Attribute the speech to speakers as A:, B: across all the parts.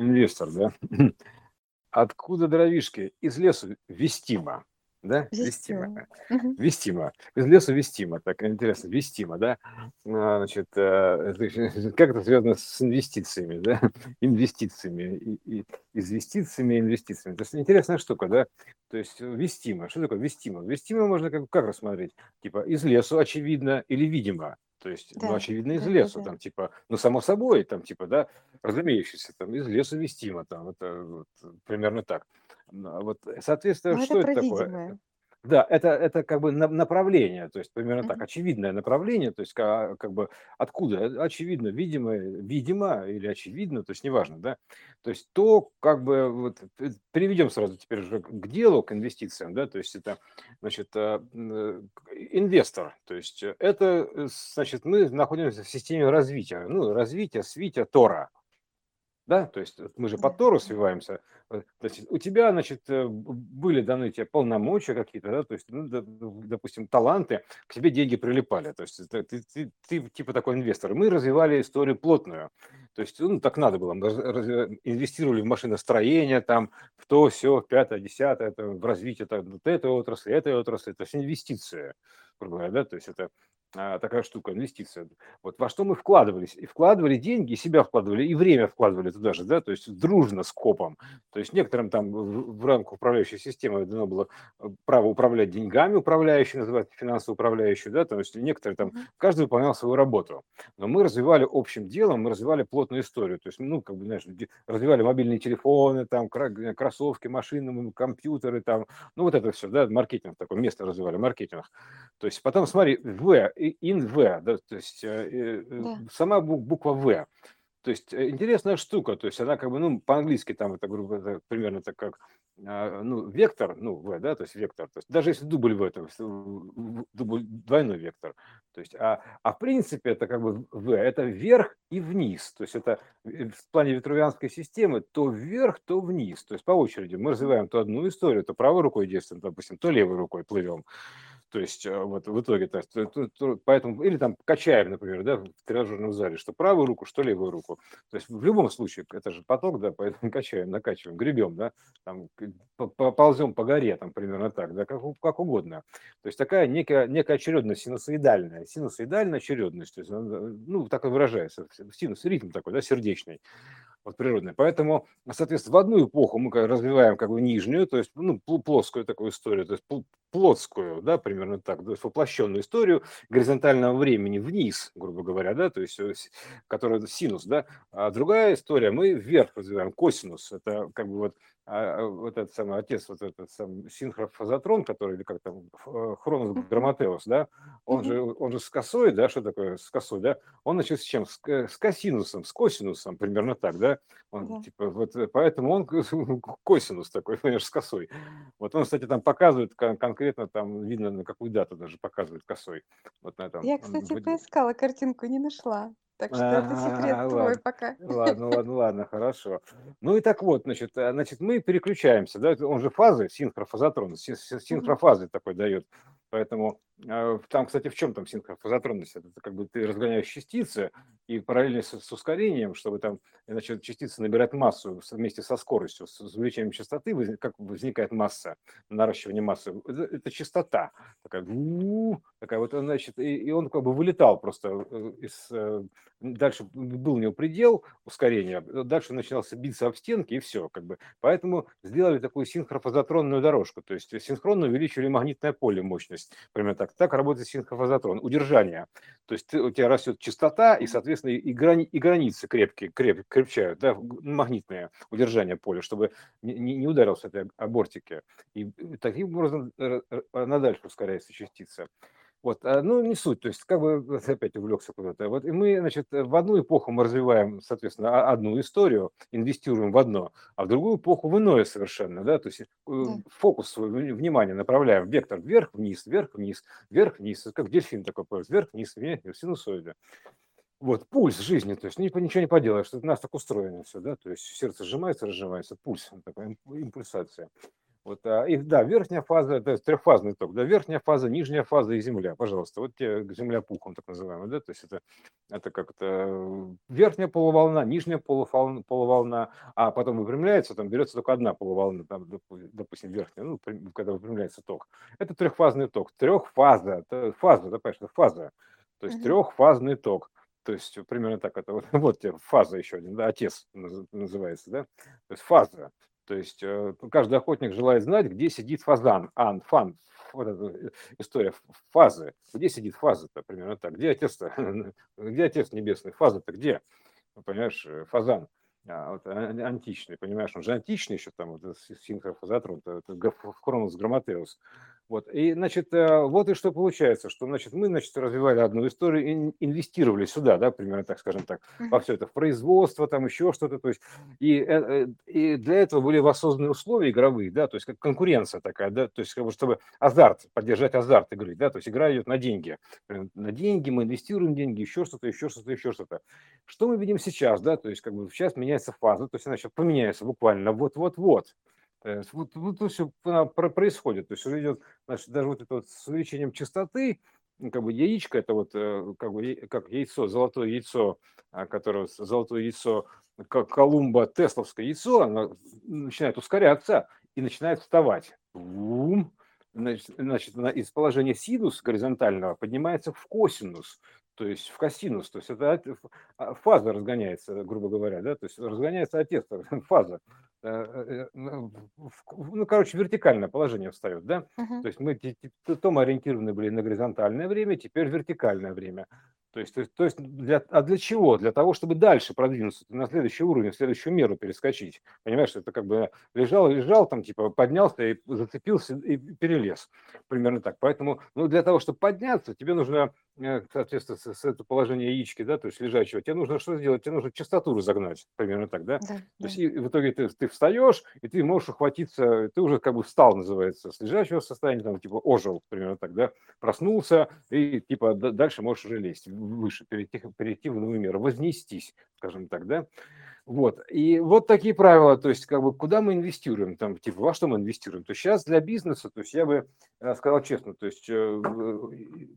A: Инвестор, да? Откуда дровишки? Из лесу вестимо да, вестимо,
B: Мгм.
A: вестимо, из леса вестимо, так интересно, вестимо, да, А, значит, э, как это связано с инвестициями, да, инвестициями, и, и, инвестициями, инвестициями, то есть интересная штука, да, то есть вестимо, что такое вестимо? Вестимо можно как, как рассмотреть, типа из лесу очевидно или видимо, то есть, ну,
B: Да,
A: очевидно, из
B: да,
A: лесу,
B: да.
A: там, типа, ну, само собой, там, типа, да, разумеющийся, там, из лесу вестимо, там, это вот, примерно так. Ну, а Вот, соответственно,
B: Но это
A: что это
B: про
A: такое? Да, это, это как бы на- направление, то есть примерно так,
B: Мгм.
A: очевидное направление, то есть ка- как бы откуда? Очевидно, видимо, видимо или очевидно, то есть неважно, да. То есть то, как бы, вот, э, переведем сразу теперь уже к делу, к инвестициям, да, то есть это, значит, а, м, э, к- инвестор, то есть э, это, э, значит, мы находимся в системе развития, ну, развития, свития, Тора, да, то есть мы же по Тору свиваемся. э, То есть у тебя, значит, э, были даны тебе полномочия какие-то, да, то есть, ну, допустим, таланты, к тебе деньги прилипали. То есть это ты, ты, ты типа такой инвестор. Мы развивали историю плотную. То есть, ну, так надо было. Мы раз- инвестировали в машиностроение, там, в то, все, пятое, десятое, это, в развитие там, вот этой отрасли, этой отрасли. Это все инвестиция, грубо говоря, да, то есть это такая штука, инвестиция. Вот во что мы вкладывались? И вкладывали деньги, и себя вкладывали, и время вкладывали туда же, да, то есть дружно с копом. То есть некоторым там в, рамках управляющей системы дано было э, право управлять деньгами, управляющий, называется финансово управляющий, да, то есть некоторые там, каждый выполнял свою работу. Но мы развивали общим делом, мы развивали плотную историю. То есть, ну, как бы, знаешь, развивали мобильные телефоны, там, кра- кроссовки, машины, компьютеры, там, ну, вот это все, да, маркетинг такое, место развивали, маркетинг. То есть потом смотри, В, in В, да, то есть э, э,
B: Да.
A: сама бу- буква В. То есть э, интересная штука, то есть она как бы, ну, по-английски там это, грубо говоря, примерно так как, а, ну, вектор, ну, В, да, то есть вектор, то есть даже если дубль В, то есть э, дубль, двойной вектор, то есть, а, а в принципе это как бы В, это вверх и вниз, то есть это э, в плане витрувианской системы то вверх, то вниз, то есть по очереди мы развиваем то одну историю, то правой рукой действуем, допустим, то левой рукой плывем, то есть э, вот в итоге, то то- то- то- поэтому, или там качаем, например, да, в тренажерном зале, что правую руку, что левую руку. То есть в любом случае, это же поток, да, поэтому качаем, накачиваем, гребем, да, там, ползем по горе, там, примерно так, да, как, как угодно. То есть такая некая, некая очередность синусоидальная, синусоидальная очередность, то есть, она, ну, так и выражается, синус, ритм такой, да, сердечный вот природная. Поэтому, соответственно, в одну эпоху мы развиваем как бы нижнюю, то есть ну, пл- плоскую такую историю, то есть пл- плотскую, да, примерно так, то есть воплощенную историю горизонтального времени вниз, грубо говоря, да, то есть э, которая синус, да, а другая история, мы вверх развиваем косинус, это как бы вот а, а, вот этот самый отец, вот этот сам синхрофазотрон, который, или как там, э, Хронос
B: Мгм.
A: Грамматеус, да, он же, он же с косой, да, что такое с косой, да, он начал с чем? С, ко- с косинусом, с косинусом, примерно так, да? Он,
B: Да.
A: типа, вот, э, поэтому он косинус такой, понимаешь, с косой. Вот он, кстати, там показывает кон- конкретно, там видно, на какую дату даже показывает косой. Вот на этом.
B: Я, кстати, поискала картинку, не нашла. Так что это секрет
A: А,
B: твой
A: ладно,
B: пока.
A: ладно, ладно, ладно, хорошо. Ну и так вот, значит, э, значит, мы переключаемся, да, он же фазы, синхрофазотрон, син- син-
B: Мгм.
A: синхрофазы такой дает. Поэтому там, кстати, в чем там синхрофазотронность? Это как бы ты разгоняешь частицы и параллельно с, с ускорением, чтобы там, значит, частицы набирать массу вместе со скоростью, с увеличением частоты, как возникает масса, наращивание массы. Это, это частота такая, такая вот, значит, и, и он как бы вылетал просто э, из э, дальше был у него предел ускорения, дальше начинался биться об стенки и все, как бы. Поэтому сделали такую синхрофазотронную дорожку, то есть синхронно увеличили магнитное поле мощность, примерно так. Так работает синхрофазотрон, удержание. То есть ты- у тебя растет частота, и, соответственно, и, грани, и границы крепкие, креп, крепчают, да, магнитное удержание поля, чтобы не, не ударился этой абортике. И таким образом э, э, она дальше ускоряется частица. Вот, а, ну, не суть, то есть, как бы, опять увлекся куда-то. Вот, и мы, значит, в одну эпоху мы развиваем, соответственно, одну историю, инвестируем в одно, а в другую эпоху в иное совершенно, да, то есть э,
B: Да.
A: фокус свой, вни- внимание направляем, вектор вверх-вниз, вверх-вниз, вверх-вниз, как дельфин такой, поезд, вверх-вниз, вверх, синусоида. Вот, пульс жизни, то есть ни- ничего не поделаешь, у нас так устроено все, да, то есть сердце сжимается, разжимается, пульс, такая имп- импульсация. Вот, а, и да, верхняя фаза, это трехфазный ток, да, верхняя фаза, нижняя фаза и Земля, пожалуйста. Вот те Земля пухом, так называемая, да, то есть это, это как то верхняя полуволна, нижняя полуволна, полуволна, а потом выпрямляется, там берется только одна полуволна, там, допустим, верхняя, ну, когда выпрямляется ток. Это трехфазный ток, трехфаза, фаза, да, понимаешь, это фаза, то есть трехфазный ток. То есть примерно так это вот, вот тебе фаза еще один, да, отец называется, да, то есть фаза. То есть э, каждый охотник желает знать, где сидит фазан, ан, фан, вот эта э, история фазы. Где сидит фаза-то, примерно так. Где отец-то? Где отец небесный? Фаза-то где? Понимаешь, э, фазан а, вот, а, античный, понимаешь, он же античный еще там, вот, синхрофазотрон, это, это Хронос Грамотеус. Вот. И, значит, э, вот и что получается, что, значит, мы, значит, развивали одну историю, инвестировали сюда, да, примерно так, скажем так, во все это, в производство, там еще что-то, то есть, и, э, э, и для этого были воссозданы условия игровые, да, то есть, как конкуренция такая, да, то есть, как бы, чтобы азарт, поддержать азарт игры, да, то есть, игра идет на деньги, на деньги, мы инвестируем деньги, еще что-то, еще что-то, еще что-то. Что мы видим сейчас, да, то есть, как бы, сейчас меняется фаза, то есть, она сейчас поменяется буквально вот-вот-вот, Э, вот, вот это все происходит. То есть идет, значит, даже вот это вот с увеличением частоты, как бы яичко, это вот э, как бы как яйцо, золотое яйцо, а, которое золотое яйцо, как Колумба, Тесловское яйцо, оно начинает ускоряться и начинает вставать. Бум. Значит, значит, из положения синус горизонтального поднимается в косинус то есть в косинус, то есть это а, фаза разгоняется, грубо говоря, да, то есть разгоняется отец, фаза, ну, ну, короче, вертикальное положение встает, да, uh-huh. то есть мы то мы ориентированы были на горизонтальное время, теперь вертикальное время, то есть, то есть, для, а для чего? Для того, чтобы дальше продвинуться на следующий уровень, в следующую меру перескочить. Понимаешь, это как бы лежал, лежал, там типа поднялся и зацепился и перелез. Примерно так. Поэтому, ну, для того, чтобы подняться, тебе нужно Э, соответственно, с, с это положение яички, да, то есть лежачего, тебе нужно что сделать? Тебе нужно частоту разогнать, примерно так, да? да то да. есть и в итоге ты, ты встаешь, и ты можешь ухватиться, ты уже как бы встал, называется, с лежачего состояния, там, типа, ожил, примерно так, да, проснулся, и типа дальше можешь уже лезть выше, перейти, перейти в новый мир, вознестись, скажем так, да? Вот. И вот такие правила, то есть как бы куда мы инвестируем, там, типа, во что мы инвестируем. То есть сейчас для бизнеса, то есть я бы э, сказал честно, то есть э,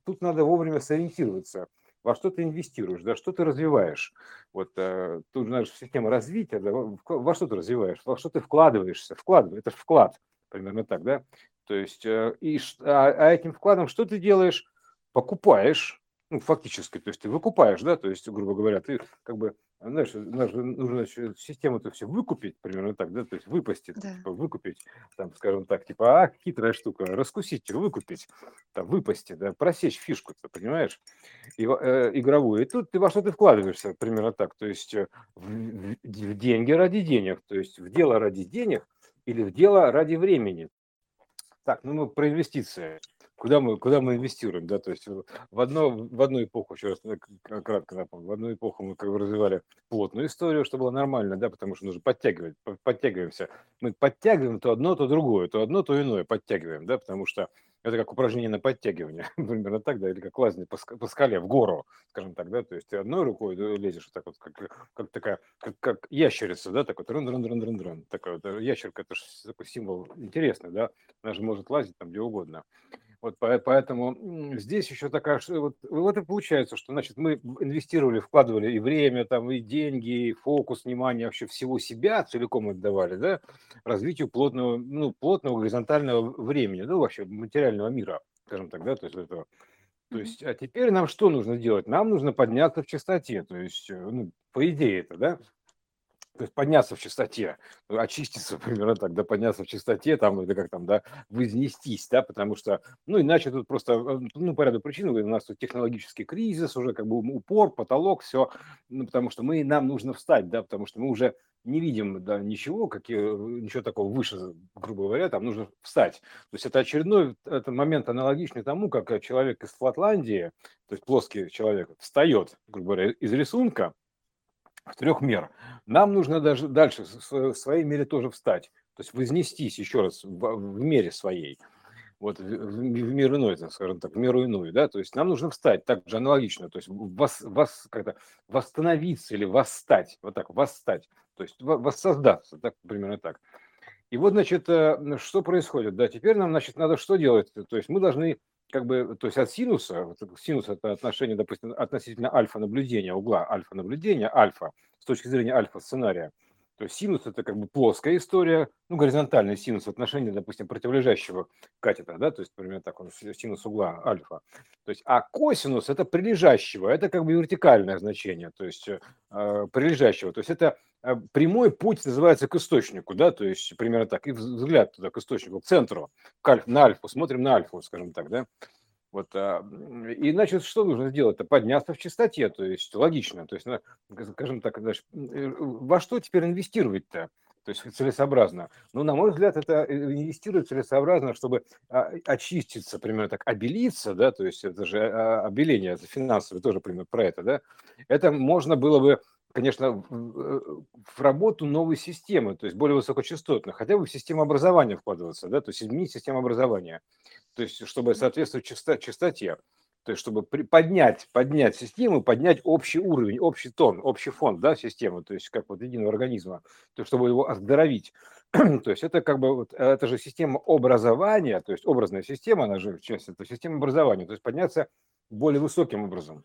A: тут надо вовремя сориентироваться, во что ты инвестируешь, да, что ты развиваешь. Вот э, тут же система развития, да, во что ты развиваешь, во что ты вкладываешься, вкладывай, это же вклад, примерно так, да. То есть, и, а, а этим вкладом что ты делаешь? Покупаешь, ну, фактически, то есть ты выкупаешь, да, то есть, грубо говоря, ты как бы знаешь, нужно систему это все выкупить, примерно так, да, то есть выпустить, да. типа, выкупить, там, скажем так, типа, а, хитрая штука, раскусить, выкупить, там, выпустить, да, просечь фишку, ты понимаешь, и, э, игровую. И тут ты во что ты вкладываешься, примерно так, то есть э, в, в, в деньги ради денег, то есть в дело ради денег или в дело ради времени. Так, ну мы про инвестиции куда мы, куда мы инвестируем, да, то есть в, одно, в одну эпоху, еще раз кратко напомню, в одну эпоху мы как бы развивали плотную историю, что было нормально, да, потому что нужно подтягивать, подтягиваемся. Мы подтягиваем то одно, то другое, то одно, то иное подтягиваем, да, потому что это как упражнение на подтягивание, примерно так, да, или как лазание по, скале в гору, скажем так, да, то есть ты одной рукой лезешь вот так вот, как, как такая, как, как ящерица, да, такой рун рун рун рун рун такой вот, э, ящерка, это же такой символ интересный, да, она же может лазить там где угодно. Вот поэтому здесь еще такая, вот, вот и получается, что значит мы инвестировали, вкладывали и время, там, и деньги, и фокус, внимание, вообще всего себя целиком отдавали, да, развитию плотного, ну, плотного горизонтального времени, ну, вообще материального мира, скажем так, да, то есть этого. То есть, а теперь нам что нужно делать? Нам нужно подняться в частоте, то есть, э, ну, по идее это, да, то есть подняться в чистоте, очиститься примерно так, да, подняться в чистоте, там, или как там, да, вознестись, да, потому что, ну, иначе тут просто, э, ну, по ряду причин, у нас тут технологический кризис, уже как бы упор, потолок, все, ну, потому что мы, нам нужно встать, да, потому что мы уже не видим, да, ничего, какие, ничего такого выше, грубо говоря, там нужно встать. То есть это очередной это момент аналогичный тому, как человек из Флотландии, то есть плоский человек, встает, грубо говоря, из рисунка, в трех мер. Нам нужно даже дальше в своей мере тоже встать, то есть вознестись еще раз в, мере своей, вот в, в мир иной, скажем так, в меру иную, да, то есть нам нужно встать так же аналогично, то есть вас, вас как-то восстановиться или восстать, вот так, восстать, то есть воссоздаться, так, примерно так. И вот, значит, э, что происходит? Да, теперь нам, значит, надо что делать? То есть мы должны как бы, то есть от синуса, синус это отношение, допустим, относительно альфа наблюдения, угла альфа наблюдения, альфа, с точки зрения альфа сценария. То есть синус это как бы плоская история, ну, горизонтальный синус в отношении, допустим, противолежащего катета, да, то есть, например, так он синус угла альфа. То есть, а косинус это прилежащего, это как бы вертикальное значение, то есть э, прилежащего. То есть это э, прямой путь называется к источнику, да, то есть примерно так, и взгляд туда, к источнику, к центру, к альф, на альфу, смотрим на альфу, скажем так, да. Вот, а, и значит, что нужно сделать? Это подняться в чистоте, то есть логично. То есть, скажем так, значит, э, во что теперь инвестировать-то? То есть целесообразно. Ну, на мой взгляд, это э, инвестировать целесообразно, чтобы а, очиститься, примерно так, обелиться, да, то есть это же а, обеление, это финансовое, тоже примерно про это, да. Это можно было бы конечно, в работу новой системы, то есть более высокочастотной, хотя бы в систему образования вкладываться, да, то есть изменить систему образования, то есть чтобы соответствовать часто, частоте, то есть чтобы при, поднять, поднять систему, поднять общий уровень, общий тон, общий фонд, да, системы, то есть как вот единого организма, то есть чтобы его оздоровить. то есть это как бы, вот, это же система образования, то есть образная система, она же часть, это система образования, то есть подняться более высоким образом.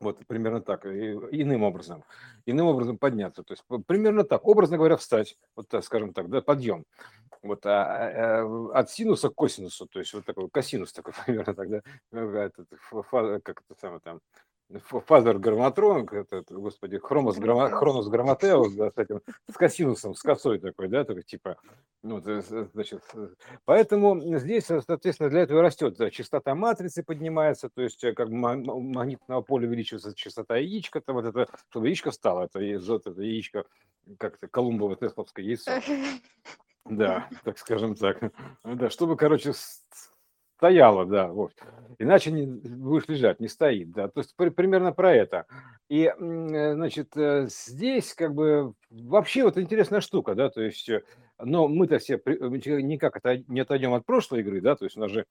A: Вот примерно так, иным образом, иным образом подняться. То есть примерно так, образно говоря, встать, вот так, скажем так, да, подъем. Вот а, а, от синуса к косинусу, то есть вот такой косинус такой примерно тогда, как это самое там, фазер грамматрон, это, господи, хромос, грамма, хронос грамматеус, да, с этим, с косинусом, с косой такой, да, такой типа, ну, значит, поэтому здесь, соответственно, для этого растет частота матрицы поднимается, то есть как бы магнитного поля увеличивается частота яичка, то вот это, чтобы яичко встало, это, это яичко, как-то Колумбово Тесловское яйцо. Да, так скажем так. Да, чтобы, короче, Стояла, да, вот. Иначе не будешь лежать, не стоит, да. То есть примерно про это. И, э, значит, э, здесь как бы вообще вот интересная штука, да, то есть, э, но мы-то все никак это не отойдем от прошлой игры, да, то есть у нас же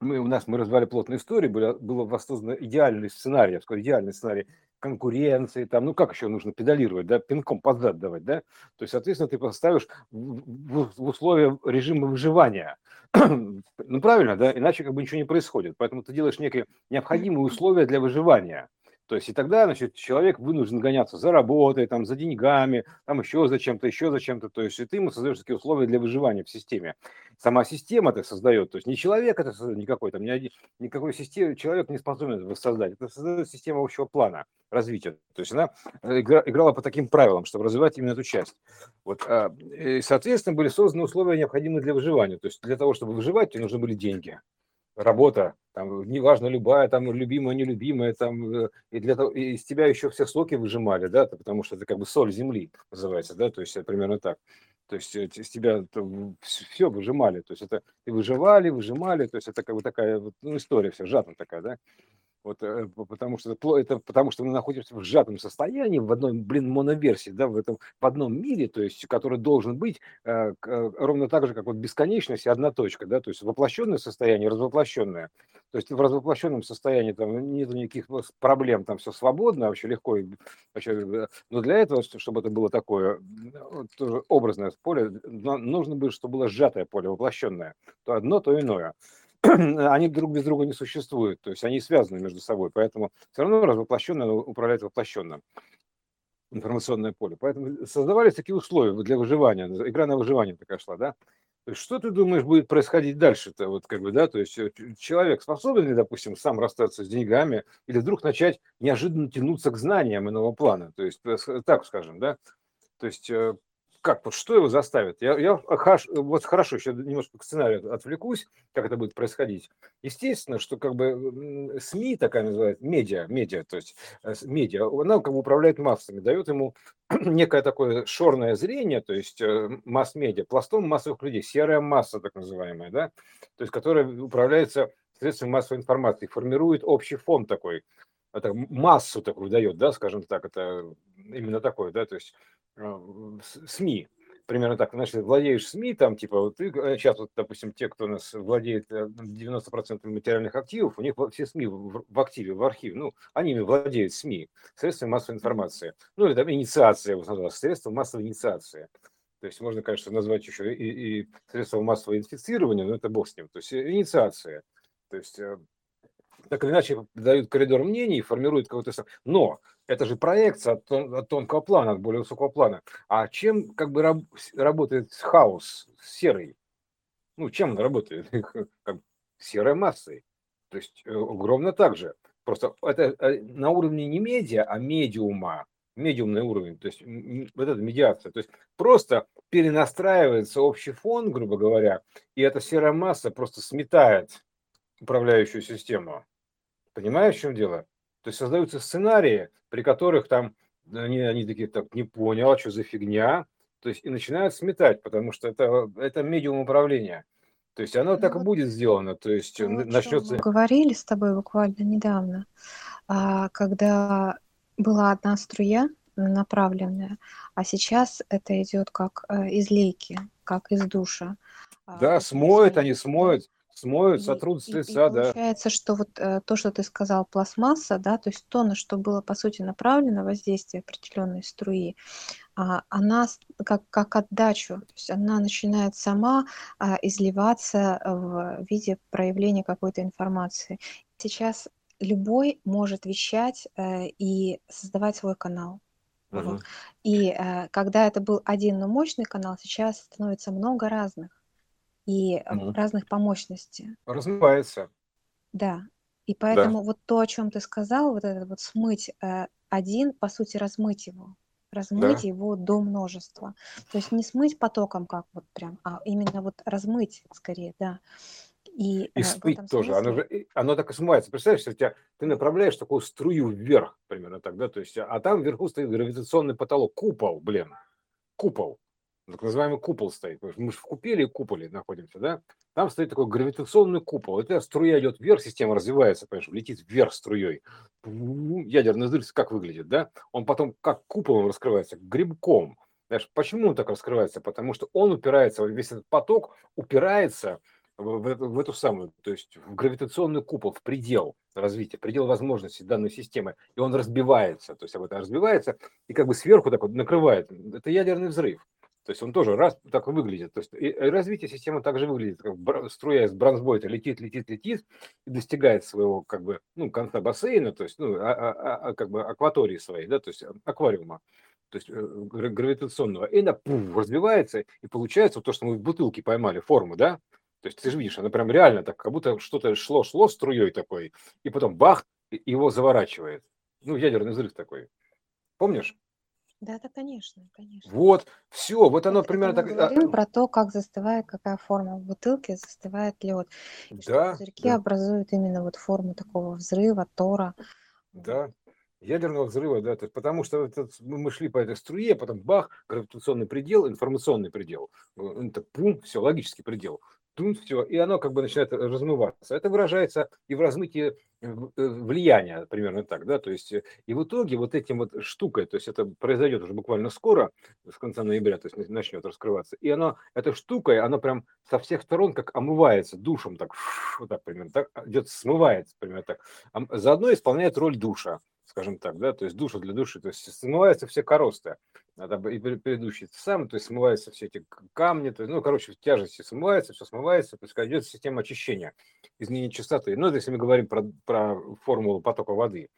A: мы, у нас мы развивали плотную историю, было, было воссоздано идеальный сценарий, я сказал, идеальный сценарий конкуренции, там, ну как еще нужно педалировать, да, пинком под зад давать, да, то есть, соответственно, ты поставишь в, в, условия режима выживания, ну правильно, да, иначе как бы ничего не происходит, поэтому ты делаешь некие необходимые условия для выживания, то есть и тогда, значит, человек вынужден гоняться за работой, там, за деньгами, там еще за чем-то, еще за чем-то. То есть и ты ему создаешь такие условия для выживания в системе. Сама система это создает. То есть не человек это создает, никакой там, ни один, никакой системы, человек не способен это создать. Это создает система общего плана развития. То есть она э, игра, играла по таким правилам, чтобы развивать именно эту часть. Вот, а, и, соответственно, были созданы условия, необходимые для выживания. То есть для того, чтобы выживать, тебе нужны были деньги работа, там, неважно, любая, там, любимая, нелюбимая, там, э, и для того, из тебя еще все соки выжимали, да, потому что это как бы соль земли называется, да, то есть это примерно так. То есть э, из тебя все выжимали, то есть это и выживали, выжимали, то есть это как бы такая вот, ну, история вся, сжата такая, да. Вот, э, потому что это, потому что мы находимся в сжатом состоянии, в одной, блин, моноверсии, да, в этом, в одном мире, то есть, который должен быть э, э, ровно так же, как вот бесконечность и одна точка, да, то есть воплощенное состояние, развоплощенное. То есть в развоплощенном состоянии там нет никаких проблем, там все свободно, вообще легко. Вообще, э, но для этого, чтобы это было такое тоже образное поле, нужно было, чтобы было сжатое поле, воплощенное. То одно, то иное. они друг без друга не существуют, то есть они связаны между собой, поэтому все равно развоплощенное управляет воплощенным информационное поле. Поэтому создавались такие условия для выживания, игра на выживание такая шла, да. То есть что ты думаешь будет происходить дальше-то, вот как бы, да, то есть э, человек способен ли, допустим, сам расстаться с деньгами или вдруг начать неожиданно тянуться к знаниям иного плана, то есть э, так скажем, да, то есть э, как, вот что его заставит? Я, я вот хорошо, сейчас немножко к сценарию отвлекусь, как это будет происходить. Естественно, что как бы СМИ, такая называется, медиа, медиа, то есть э, медиа, она как бы управляет массами, дает ему некое такое шорное зрение, то есть э, масс-медиа, пластом массовых людей, серая масса так называемая, да, то есть которая управляется средствами массовой информации, формирует общий фон такой, это массу такую дает, да, скажем так, это именно такое, да, то есть СМИ, примерно так, значит, владеешь СМИ, там, типа, вот ты, сейчас, вот, допустим, те, кто у нас владеет 90% э, материальных активов, у них все СМИ в, в активе, в архиве, ну, они владеют СМИ, средствами массовой информации, ну, или там инициация, вот, средства массовой инициации, То есть можно, конечно, назвать еще и, и средства массового инфицирования, но это бог с ним. То есть инициация. То есть так или иначе дают коридор мнений, формируют какой-то... Но это же проекция от, тон, от тонкого плана, от более высокого плана. А чем как бы раб, работает хаос серый? Ну, чем он работает? как серой массой. То есть э, ровно так же. Просто это э, на уровне не медиа, а медиума, медиумный уровень, то есть вот эта медиация. То есть просто перенастраивается общий фон, грубо говоря, и эта серая масса просто сметает управляющую систему. Понимаешь, в чем дело? То есть создаются сценарии, при которых там они, они такие, так, не понял, а что за фигня? То есть и начинают сметать, потому что это, это медиум управления. То есть оно ну, так и будет сделано. То есть то, начнется...
B: Мы говорили с тобой буквально недавно, а, когда была одна струя направленная, а сейчас это идет как э, из лейки, как из душа.
A: А, да, смоют они, смоют смоют, сотрут с лица,
B: да. Получается, что вот э, то, что ты сказал, пластмасса, да, то есть то, на что было, по сути, направлено воздействие определенной струи, а, она как, как отдачу, то есть она начинает сама а, изливаться в виде проявления какой-то информации. Сейчас любой может вещать э, и создавать свой канал. Угу. И э, когда это был один, но мощный канал, сейчас становится много разных и
A: Мгм.
B: разных по мощности.
A: Развивается.
B: Да. И
A: Да.
B: поэтому вот то, о чем ты сказал, вот это вот смыть э, один, по сути, размыть его. Размыть
A: Да.
B: его до множества. То есть не смыть потоком, как вот прям, а именно вот размыть скорее, да. И
A: И
B: э,
A: смыть
B: этом
A: тоже. Оно
B: смысле,
A: же, оно так и смывается. Представляешь, у тебя, ты направляешь такую струю вверх, примерно так, да, то есть, а там вверху стоит гравитационный потолок, купол, блин, купол так называемый купол стоит. Мы же в купеле и куполе находимся, да? Там стоит такой гравитационный купол. Это струя идет вверх, система развивается, понимаешь, летит вверх струей. Ядерный взрыв как выглядит, да? Он потом как куполом раскрывается, грибком. Знаешь, почему он так раскрывается? Потому что он упирается, весь этот поток упирается в, в, в эту самую, то есть в гравитационный купол, в предел развития, предел возможностей данной системы, и он разбивается, то есть об этом разбивается, и как бы сверху так вот накрывает. Это ядерный взрыв. То есть он тоже раз так выглядит. То есть и развитие системы также выглядит, как струя из бронзбойта летит, летит, летит и достигает своего как бы ну конца бассейна, то есть ну а, а, а, а как бы акватории своей, да, то есть аквариума, то есть э, гравитационного, и она пуф, разбивается и получается вот то, что мы в бутылке поймали форму, да. То есть ты же видишь, она прям реально так, как будто что-то шло, шло струей такой, и потом бах, его заворачивает. Ну, ядерный взрыв такой. Помнишь?
B: Да, да, конечно, конечно.
A: Вот, все, вот оно
B: Это,
A: примерно так.
B: говорим про то, как застывает, какая форма в бутылке застывает лед. И
A: Да,
B: пузырьки
A: да,
B: образуют именно вот форму такого взрыва, тора.
A: Да. Ядерного взрыва, да, то есть потому что этот, мы шли по этой струе, потом бах, гравитационный предел, информационный предел, э, это пум, все, логический предел тун, все, и оно как бы начинает размываться. Это выражается и в размытии э, э, влияния, примерно так, да, то есть э, и в итоге вот этим вот штукой, то есть это произойдет уже буквально скоро, с конца ноября, то есть начнет раскрываться, и оно, этой штукой, оно прям со всех сторон как омывается душем, так, вот так примерно, так, идет, смывается примерно так, заодно исполняет роль душа, скажем так, да, то есть душа для души, то есть смываются все коросты, это и предыдущий сам, то есть смываются все эти камни, то есть, ну, короче, тяжести смывается, все смывается, то есть идет система очищения, изменение частоты. Ну, это если мы говорим про, про формулу потока воды.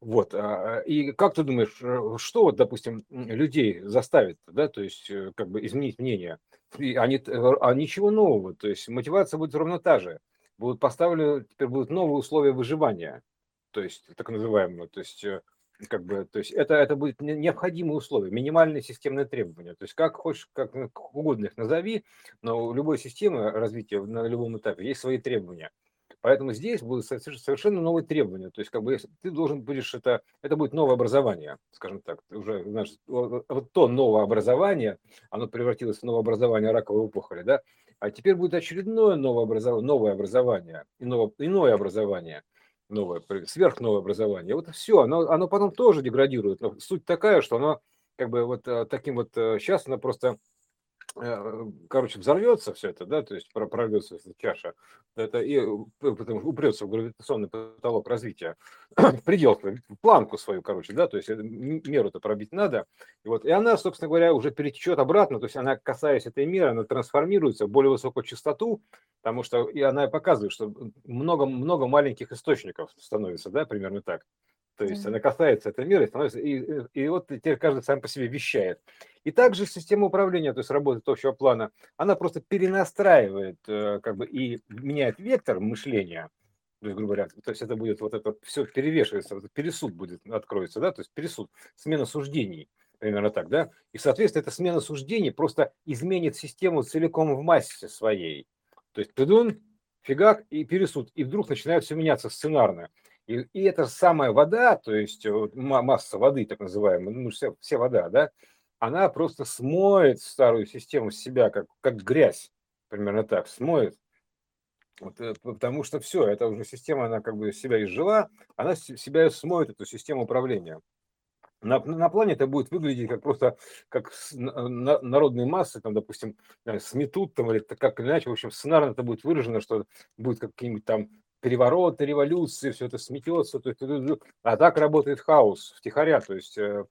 A: Вот. А, и как ты думаешь, э, что вот, допустим, людей заставит, да, то есть э, как бы изменить мнение? И они, э, а ничего нового, то есть мотивация будет ровно та же. Будут поставлены, теперь будут новые условия выживания, то есть так называемые, то есть как бы, то есть это, это будет необходимые условия, минимальные системные требования. То есть как хочешь, как угодно их назови, но у любой системы развития на любом этапе есть свои требования. Поэтому здесь будут совершенно новые требования. То есть, как бы, ты должен будешь это, это будет новое образование, скажем так. Уже знаешь, вот то новое образование, оно превратилось в новое образование раковой опухоли, да, а теперь будет очередное новое образование, новое образование, иное, иное образование – новое, сверхновое образование. Вот все, оно, оно потом тоже деградирует. Но суть такая, что оно как бы вот э, таким вот, сейчас э, оно просто короче, взорвется все это, да, то есть прорвется эта чаша, это и э, потом упрется в гравитационный потолок развития, в предел, в планку свою, короче, да, то есть меру-то пробить надо. И вот, и она, собственно говоря, уже перетечет обратно, то есть она, касаясь этой меры, она трансформируется в более высокую частоту, потому что и она показывает, что много-много маленьких источников становится, да, примерно так. То есть mm-hmm. она касается этой меры, становится, и, и, и вот теперь каждый сам по себе вещает. И также система управления, то есть работает общего плана, она просто перенастраивает э, как бы и меняет вектор мышления, то есть, грубо говоря, то есть это будет вот это все перевешивается, вот пересуд будет, откроется, да, то есть пересуд, смена суждений, примерно так, да, и, соответственно, эта смена суждений просто изменит систему целиком в массе своей. То есть, тудун, фигак и пересуд, и вдруг начинает все меняться сценарно. И, и эта самая вода, то есть масса воды, так называемая, ну, все, все вода, да, она просто смоет старую систему с себя, как, как грязь, примерно так, смоет. Вот, э, потому что все, эта уже система, она как бы себя изжила, она себя смоет, эту систему управления. На, на плане это будет выглядеть как просто как на, народные массы, там, допустим, сметут там или как иначе, в общем, сценарно это будет выражено, что будет какие-нибудь там перевороты, революции, все это сметется. То есть, а так работает хаос втихаря, то есть э,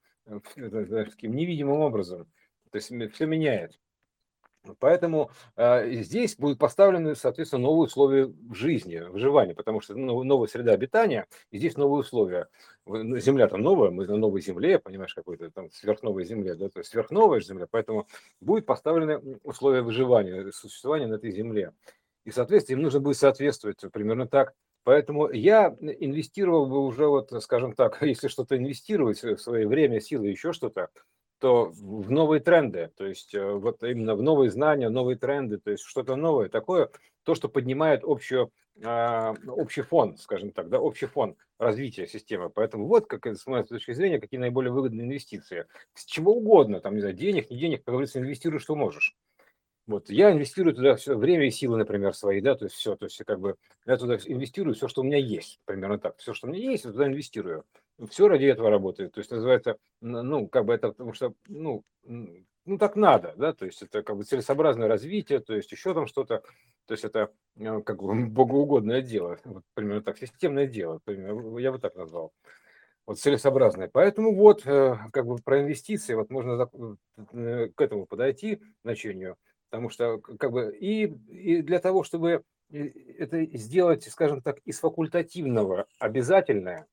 A: таким невидимым образом. То есть все меняет. Поэтому э, здесь будут поставлены, соответственно, новые условия жизни, выживания, потому что ну, новая среда обитания, и здесь новые условия. Ну, земля там новая, мы на новой земле, понимаешь, какой-то там сверхновой земле, да, то есть сверхновая земля, поэтому будут поставлены условия выживания, существования на этой земле. И, соответственно, им нужно будет соответствовать примерно так. Поэтому я инвестировал бы уже, вот, скажем так, если что-то инвестировать в свое время, силы, еще что-то, то в новые тренды, то есть э, вот именно в новые знания, новые тренды, то есть что-то новое такое, то, что поднимает общую, а, общий фон, скажем так, да, общий фон развития системы. Поэтому вот, как с моей точки зрения, какие наиболее выгодные инвестиции. С чего угодно, там, не знаю, денег, не денег, как говорится, инвестируй, что можешь. Вот, я инвестирую туда все время и силы, например, свои, да, то есть все, то есть как бы я туда инвестирую все, что у меня есть, примерно так, все, что у меня есть, я туда инвестирую. Все ради этого работает, то есть называется, ну, как бы это, потому что, ну, ну, так надо, да, то есть это как бы целесообразное развитие, то есть еще там что-то, то есть это э, как бы богоугодное дело, вот, примерно так, системное дело, примерно, я бы так назвал вот целесообразное. Поэтому вот э, как бы про инвестиции вот можно э, к этому подойти значению. Потому что как бы и, и для того, чтобы э, это сделать, скажем так, из факультативного обязательное,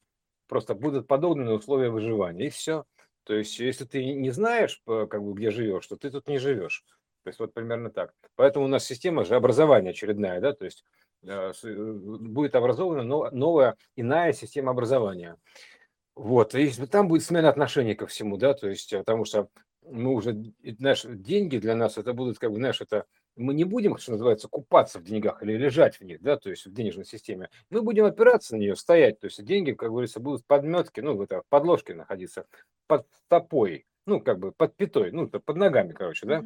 A: просто будут подобные условия выживания, и все. То есть, если ты не знаешь, как бы, где живешь, то ты тут не живешь. То есть, вот примерно так. Поэтому у нас система же образования очередная, да, то есть э, э, будет образована новая, иная система образования. Вот, и там будет смена отношений ко всему, да, то есть, потому что мы уже, наши деньги для нас, это будут, как бы, знаешь, это мы не будем, что называется, купаться в деньгах или лежать в них, да, то есть в денежной системе. Мы будем опираться на нее, стоять, то есть деньги, как говорится, будут подметки, ну, это, подложки находиться, под стопой, ну, как бы под пятой, ну, под ногами, короче, да,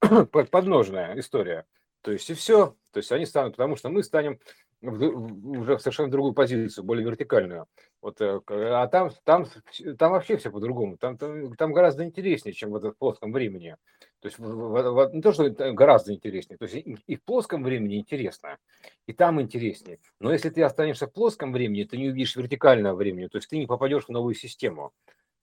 A: под, подножная история. То есть и все, то есть они станут, потому что мы станем уже в совершенно другую позицию, более вертикальную. Вот, э, а там, там, там вообще все по-другому. Там, там, там гораздо интереснее, чем в этом плоском времени. То есть в, в, не то, что гораздо интереснее. То есть и, и в плоском времени интересно, и там интереснее. Но если ты останешься в плоском времени, ты не увидишь вертикального времени. То есть ты не попадешь в новую систему.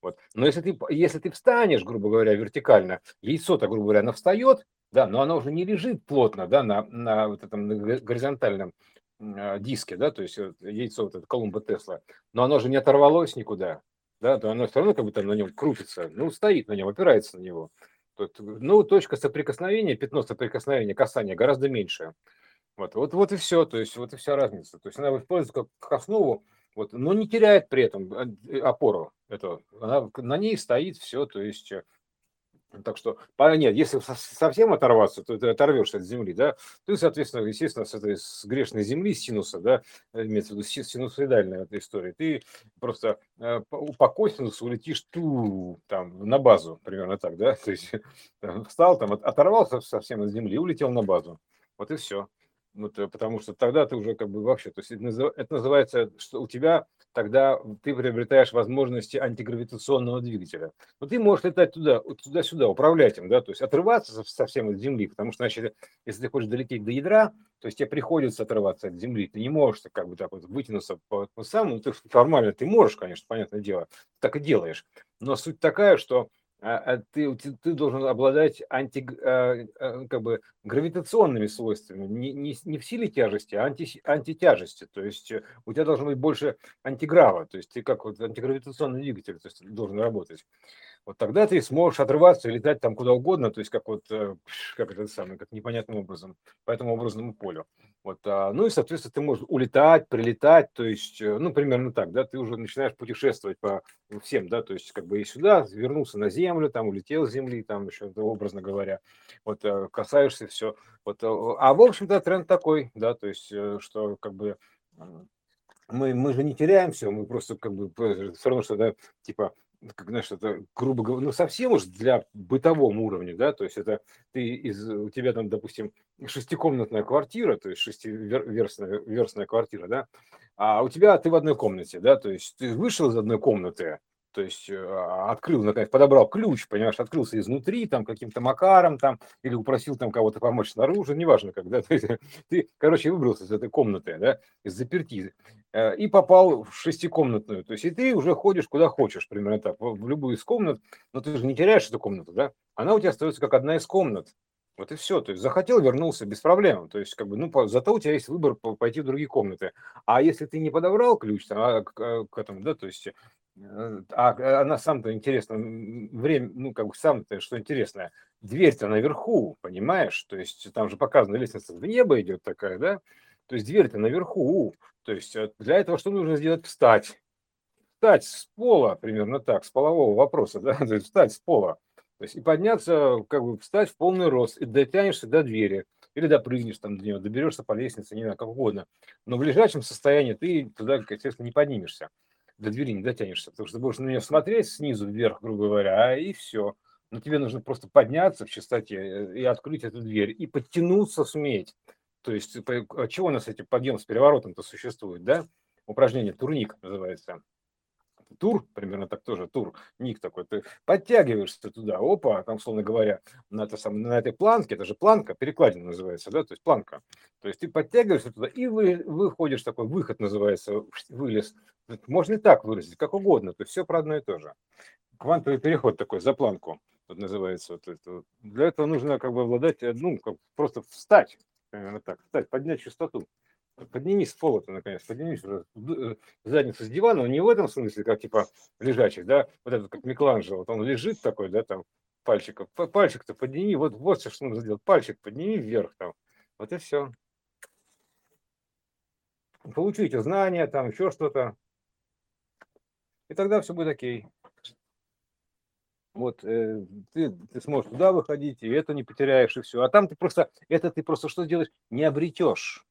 A: Вот. Но если ты, если ты встанешь, грубо говоря, вертикально, яйцо-то, грубо говоря, оно встает, да, но оно уже не лежит плотно, да, на, на вот этом горизонтальном а, диске, да, то есть яйцо, вот это Колумба Тесла, но оно же не оторвалось никуда, да, то оно все равно как бы там на нем крутится, ну, стоит на нем, опирается на него. Тут, ну, точка соприкосновения, пятно соприкосновения, касания гораздо меньше. Вот, вот, вот и все, то есть вот и вся разница. То есть она используется как, как основу, вот, но не теряет при этом а, опору. Это, она, на ней стоит все, то есть так что, нет, если совсем оторваться, то ты оторвешься от земли, да, ты, соответственно, естественно, с этой с грешной земли, с синуса, да, имеется в виду синусоидальная эта история, ты просто э, по косинусу улетишь ту, там, на базу, примерно так, да, то есть встал там, оторвался совсем от земли, улетел на базу, вот и все. Вот, э, потому что тогда ты уже как бы вообще, то есть это называется, что у тебя тогда ты приобретаешь возможности антигравитационного двигателя. Но ты можешь летать туда, туда-сюда, управлять им, да, то есть отрываться совсем от Земли, потому что, значит, если ты хочешь долететь до ядра, то есть тебе приходится отрываться от Земли, ты не можешь как бы так вот вытянуться по, по самому, ты формально ты можешь, конечно, понятное дело, так и делаешь, но суть такая, что ты, ты должен обладать анти, а, как бы, гравитационными свойствами, не, не, не в силе тяжести, а анти, антитяжести. То есть э, у тебя должно быть больше антиграва, то есть ты как вот антигравитационный двигатель то есть, должен работать. Вот тогда ты сможешь отрываться и летать там куда угодно, то есть как вот, э, как это самое, как непонятным образом, по этому образному полю. Вот, а, ну и, соответственно, ты можешь улетать, прилетать, то есть, э, ну, примерно так, да, ты уже начинаешь путешествовать по всем, да, то есть, как бы и сюда, вернулся на Землю, там, улетел с Земли, там, еще, образно говоря, вот, э, касаешься все, вот, а, в общем-то, тренд такой, да, то есть, что, как бы, мы, мы же не теряем все, мы просто, как бы, все равно, что, да, типа, как, знаешь, это, грубо говоря, ну, совсем уж для бытовом уровня, да, то есть это ты из, у тебя там, допустим, шестикомнатная квартира, то есть шестиверстная верстная квартира, да, а у тебя ты в одной комнате, да, то есть ты вышел из одной комнаты, то есть а, открыл, наконец, подобрал ключ, понимаешь, открылся изнутри, там, каким-то макаром, там, или упросил там кого-то помочь снаружи, неважно когда, есть, ты, короче, выбрался из этой комнаты, да, из заперти, э, и попал в шестикомнатную, то есть, и ты уже ходишь куда хочешь, примерно так, в любую из комнат, но ты же не теряешь эту комнату, да, она у тебя остается как одна из комнат, вот и все. То есть захотел, вернулся без проблем. То есть, как бы, ну, по, зато у тебя есть выбор пойти в другие комнаты. А если ты не подобрал ключ там, а, к, э, к этому, да, то есть Э, а, а она сам-то интересно, время, ну, как бы сам-то, что интересное, дверь-то наверху, понимаешь? То есть там же показана лестница в небо идет такая, да? То есть дверь-то наверху. То есть э, для этого что нужно сделать? Встать. Встать с пола, примерно так, с полового вопроса, да? То есть встать с пола. То есть и подняться, как бы встать в полный рост, и дотянешься до двери, или допрыгнешь там до нее, доберешься по лестнице, не знаю, как угодно. Но в лежачем состоянии ты туда, естественно, не поднимешься до двери не дотянешься, потому что ты будешь на нее смотреть снизу вверх, грубо говоря, и все. Но тебе нужно просто подняться в чистоте э, и открыть эту дверь, и подтянуться суметь. То есть, а чего у нас эти подъем с переворотом-то существует, да? Упражнение турник называется тур, примерно так тоже, тур, ник такой, ты подтягиваешься туда, опа, там, словно говоря, на, это самое, на этой планке, это же планка, перекладина называется, да, то есть планка, то есть ты подтягиваешься туда и вы, выходишь, такой выход называется, вылез, можно и так выразить, как угодно, то есть все про одно и то же. Квантовый переход такой за планку, вот называется. Вот это. Для этого нужно как бы обладать, ну, как просто встать, примерно так, встать, поднять частоту поднимись с пола ты наконец, поднимись уже э, задницу с дивана, но не в этом смысле, как типа лежачий, да, вот это как Микеланджело, вот он лежит такой, да, там, пальчиком, пальчик-то подними, вот, вот все, что нужно сделать, пальчик подними вверх там, вот и все. Получите знания, там еще что-то, и тогда все будет окей. Вот э, ты, ты сможешь туда выходить, и это не потеряешь, и все. А там ты просто, это ты просто что сделаешь? Не обретешь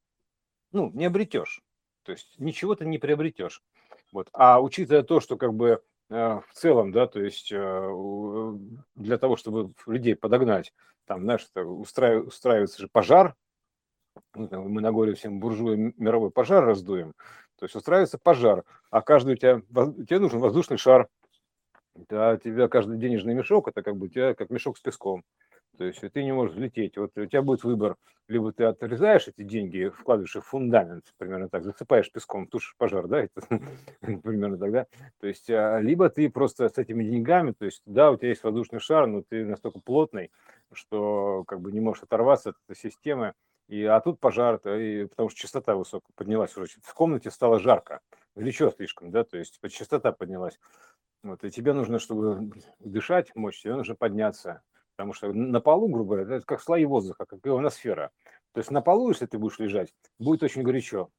A: ну, не обретешь. То есть ничего ты не приобретешь. Вот. А учитывая то, что как бы э, в целом, да, то есть э, для того, чтобы людей подогнать, там, знаешь, устраив, устраивается же пожар, ну, мы на горе всем буржуям мировой пожар раздуем, то есть устраивается пожар, а каждый у тебя, тебе нужен воздушный шар, да, у тебя каждый денежный мешок, это как бы у тебя как мешок с песком. То есть ты не можешь взлететь. Вот у тебя будет выбор, либо ты отрезаешь эти деньги, вкладываешь их в фундамент, примерно так, засыпаешь песком, тушишь пожар, да, это, примерно тогда. То есть, а, либо ты просто с этими деньгами, то есть, да, у тебя есть воздушный шар, но ты настолько плотный, что как бы не можешь оторваться от этой системы, и, а тут пожар, и, потому что частота высокая поднялась уже. В комнате стало жарко, горячо слишком, да, то есть частота поднялась. Вот, и тебе нужно, чтобы дышать мощь, тебе нужно подняться. Потому что на полу, грубо говоря, это как слои воздуха, как ионосфера. То есть на полу, если ты будешь лежать, будет очень горячо.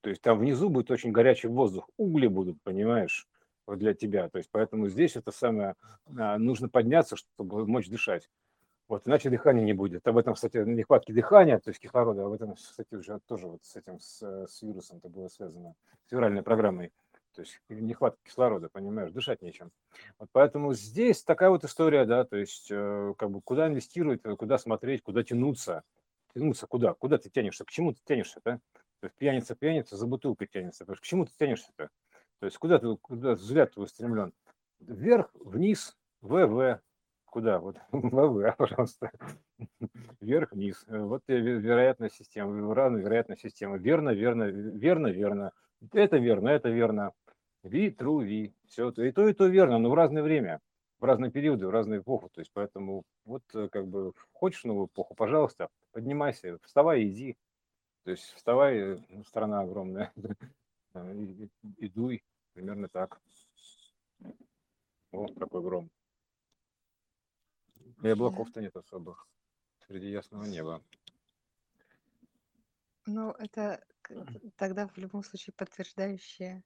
A: То есть там внизу будет очень горячий воздух, угли будут, понимаешь, для тебя. То есть поэтому здесь это самое, а, нужно подняться, чтобы мочь дышать. Вот, иначе дыхания не будет. Об этом, кстати, нехватки дыхания, то есть кислорода, об этом, кстати, уже тоже вот с этим, с, с вирусом это было связано, с виральной программой то есть нехватка кислорода, понимаешь, дышать нечем. Вот поэтому здесь такая вот история, да, то есть э, как бы куда инвестировать, э, куда смотреть, куда тянуться. Тянуться куда? Куда ты тянешься? К чему ты тянешься, да? То есть пьяница, пьяница, за бутылкой тянется. К чему ты тянешься-то? То есть куда ты, куда взгляд твой устремлен? Вверх, вниз, ВВ, куда? Вот ВВ, пожалуйста. Вверх, вниз. Вот вероятная система, равная вероятная система. Верно, верно, верно, верно. Это верно, это верно. Ви, тру, ви. Все, и то, и то верно, но в разное время, в разные периоды, в разную эпоху. То есть поэтому вот э, как бы хочешь новую эпоху, пожалуйста, поднимайся, вставай, иди. То есть вставай, э, страна огромная, и, и дуй, примерно так. Вот какой гром. И облаков-то нет особых среди ясного неба.
B: Ну, это тогда в любом случае подтверждающее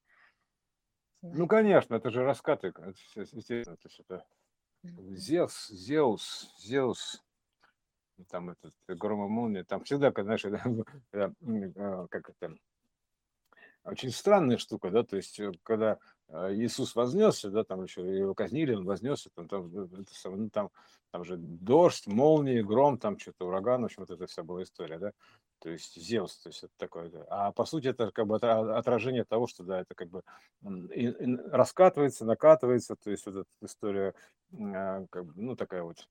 A: ну, конечно, это же раскаты, естественно, то есть это Зевс, Зеус, Зеус, там этот громомолния, там всегда, знаешь, а, как это, очень странная штука, да, то есть, э, когда а, Иисус вознесся, да, там еще его казнили, он вознесся, там, там, э, это, ну, там, там же дождь, молнии, гром, там что-то ураган, в общем, вот это вся была история, да, то есть Зевс, то есть это такое, да. а по сути это как бы отражение того, что, да, это как бы раскатывается, накатывается, то есть вот эта история, а, как бы, ну, такая вот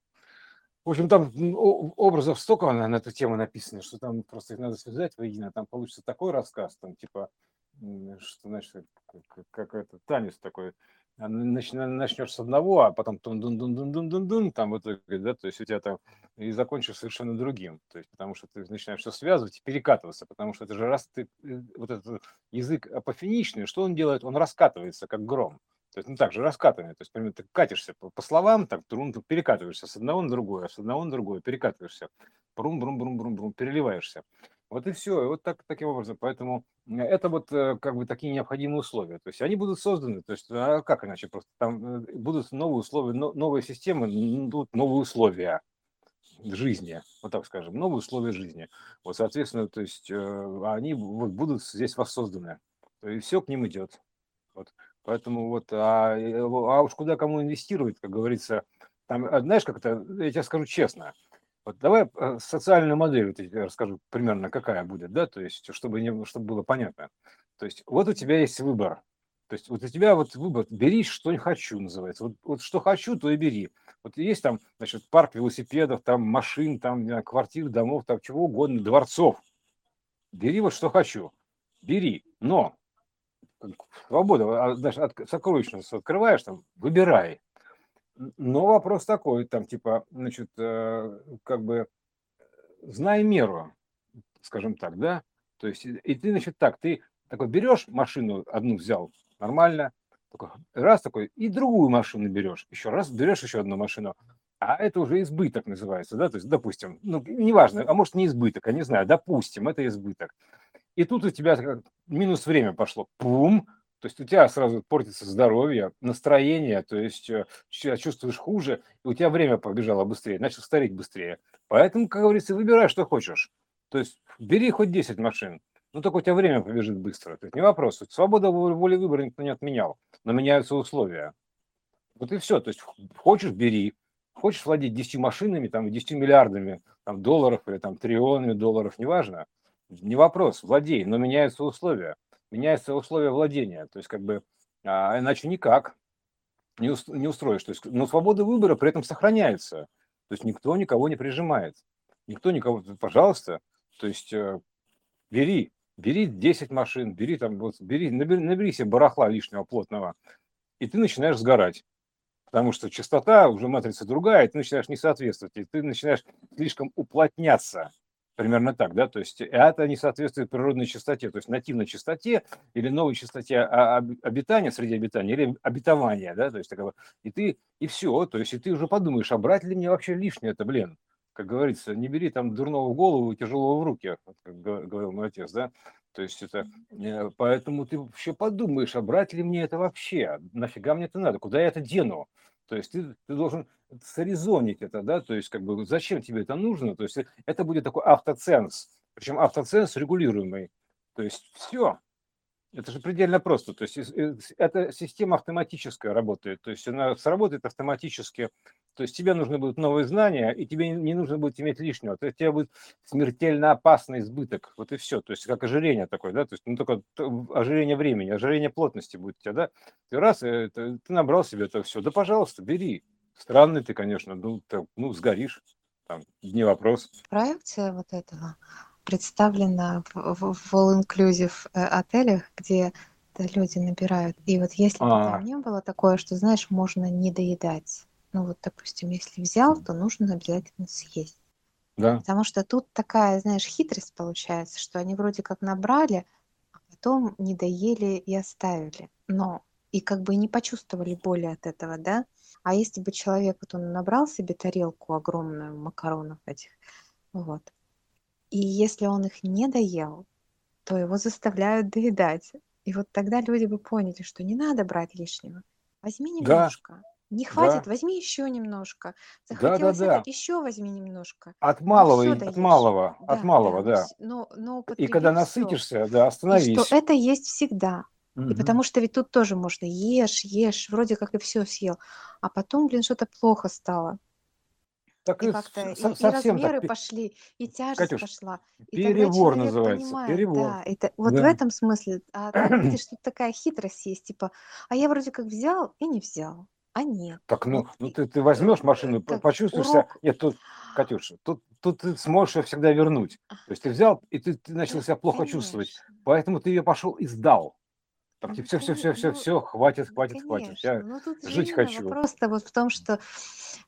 A: в общем, там образов столько на, эту тему написано, что там просто их надо связать воедино, там получится такой рассказ, там типа что значит, как, как это танец такой, а, начнешь с одного, а потом дун дун дун дун дун дун дун там в итоге, да, то есть у тебя там и закончишь совершенно другим, то есть потому что ты начинаешь все связывать и перекатываться, потому что это же раз ты э, вот этот язык апофеничный, что он делает? Он раскатывается как гром, то есть, ну, так же раскатывание, то есть, примерно, ты катишься по, по словам, так, трун, ты перекатываешься с одного на другое, с одного на другое, перекатываешься, брум-брум-брум-брум-брум, переливаешься. Вот и все. И вот так, таким образом. Поэтому э, это вот э, как бы такие необходимые условия. То есть они будут созданы. То есть а как иначе? Просто там э, будут новые условия, новые системы, будут новые условия жизни, вот так скажем, новые условия жизни. Вот, соответственно, то есть они вот будут здесь воссозданы. И все к ним идет. Вот. Поэтому вот, а, а уж куда кому инвестировать, как говорится, там, знаешь, как это, я тебе скажу честно, вот давай э, социальную модель вот я расскажу примерно, какая будет, да, то есть, чтобы, не, чтобы было понятно. То есть, вот у тебя есть выбор. То есть, вот у тебя вот выбор, бери, что не хочу, называется. Вот, вот что хочу, то и бери. Вот есть там, значит, парк велосипедов, там машин, там квартир, домов, там чего угодно, дворцов. Бери вот что хочу. Бери. Но свобода, знаешь, от, сокровищницу открываешь, там, выбирай. Но вопрос такой, там типа, значит, э, как бы знай меру, скажем так, да? То есть, и ты, значит, так, ты такой берешь машину, одну взял, нормально, такой, раз такой, и другую машину берешь, еще раз берешь еще одну машину, а это уже избыток называется, да, то есть, допустим, ну, неважно, а может не избыток, я не знаю, допустим, это избыток. И тут у тебя минус время пошло, пум, то есть у тебя сразу портится здоровье, настроение, то есть э, себя чувствуешь хуже, и у тебя время побежало быстрее, начал стареть быстрее. Поэтому, как говорится, выбирай, что хочешь. То есть бери хоть 10 машин, ну только у тебя время побежит быстро. То есть не вопрос. Свобода воли выбора никто не отменял, но меняются условия. Вот и все. То есть хочешь, бери. Хочешь владеть 10 машинами, там, 10 миллиардами там, долларов или там триллионами долларов, неважно. Не вопрос, владей, но меняются условия меняются условия владения. То есть, как бы, а, иначе никак не устроишь. То есть, но свобода выбора при этом сохраняется. То есть, никто никого не прижимает. Никто никого, пожалуйста, то есть, э, бери, бери 10 машин, бери там, вот, бери, набери, набери себе барахла лишнего, плотного, и ты начинаешь сгорать. Потому что частота, уже матрица другая, и ты начинаешь не соответствовать, и ты начинаешь слишком уплотняться. Примерно так, да, то есть это не соответствует природной частоте, то есть нативной частоте или новой частоте обитания, среди обитания или обетования, да, то есть такого, и ты, и все, то есть и ты уже подумаешь, а брать ли мне вообще лишнее это, блин, как говорится, не бери там дурного в голову и тяжелого в руки, как говорил мой отец, да, то есть это, э, поэтому ты вообще подумаешь, а брать ли мне это вообще, нафига мне это надо, куда я это дену, то есть ты, ты должен срезонить это, да, то есть как бы зачем тебе это нужно, то есть это будет такой автоценз, причем автоценз регулируемый, то есть все, Это же предельно просто. То есть эта система автоматическая работает. То есть она сработает автоматически. То есть тебе нужны будут новые знания, и тебе не нужно будет иметь лишнего. То есть тебе будет смертельно опасный избыток. Вот и все. То есть как ожирение такое, да? То есть ну, только ожирение времени, ожирение плотности будет у тебя, да? Ты раз, это, ты набрал себе это все. Да, пожалуйста, бери. Странный ты, конечно, ну, ты, ну сгоришь. Там, не вопрос.
B: Проекция вот этого представлена в, в all-inclusive э, отелях, где люди набирают. И вот если бы там не было такое, что, знаешь, можно не доедать. Ну вот, допустим, если взял, то нужно обязательно съесть.
A: Да.
B: Потому что тут такая, знаешь, хитрость получается, что они вроде как набрали, а потом не доели и оставили. Но и как бы не почувствовали боли от этого, да? А если бы человек, вот он набрал себе тарелку огромную макаронов этих, вот, и если он их не доел, то его заставляют доедать. И вот тогда люди бы поняли, что не надо брать лишнего. Возьми немножко. Да. Не хватит, да. возьми еще немножко. Захотелось да, да, да. это, еще возьми немножко.
A: От малого, и, от малого, да, от малого, да. да. Но, но и когда насытишься, все. да, остановись. И
B: что это есть всегда. Угу. И потому что ведь тут тоже можно ешь, ешь, вроде как и все съел, а потом, блин, что-то плохо стало. Так и, как-то и, и размеры так. пошли, и тяжесть Катюш, пошла.
A: И перебор называется. Понимает, перебор.
B: Да, это, вот да. в этом смысле. А там, видишь, тут такая хитрость есть, типа, а я вроде как взял и не взял. А нет.
A: Так, ну, ну ты, ты возьмешь машину, почувствуешь себя. Нет, тут, Катюша, тут, тут ты сможешь ее всегда вернуть. То есть ты взял, и ты, ты начал себя плохо Конечно. чувствовать. Поэтому ты ее пошел и сдал. Там ну, все, все, все, все, все, хватит, хватит, хватит. Я ну, тут жить хочу.
B: Просто вот в том, что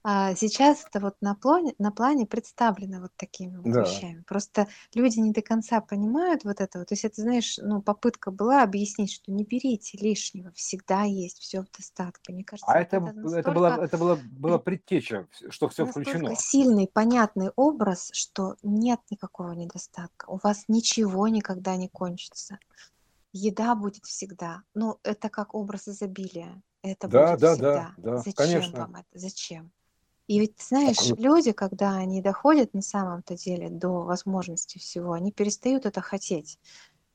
B: а, сейчас это вот на плане, на плане представлено вот такими вот да. вещами. Просто люди не до конца понимают вот это. То есть это, знаешь, ну попытка была объяснить, что не берите лишнего, всегда есть все в достатке. Мне кажется,
A: а это, это, настолько, это была, это была, была предтеча, что все включено.
B: сильный, понятный образ, что нет никакого недостатка. У вас ничего никогда не кончится еда будет всегда. Ну, это как образ изобилия. Это
A: да,
B: будет
A: да,
B: всегда.
A: Да, да,
B: Зачем
A: конечно.
B: вам это? Зачем? И ведь, знаешь, так, люди, когда они доходят на самом-то деле до возможности всего, они перестают это хотеть,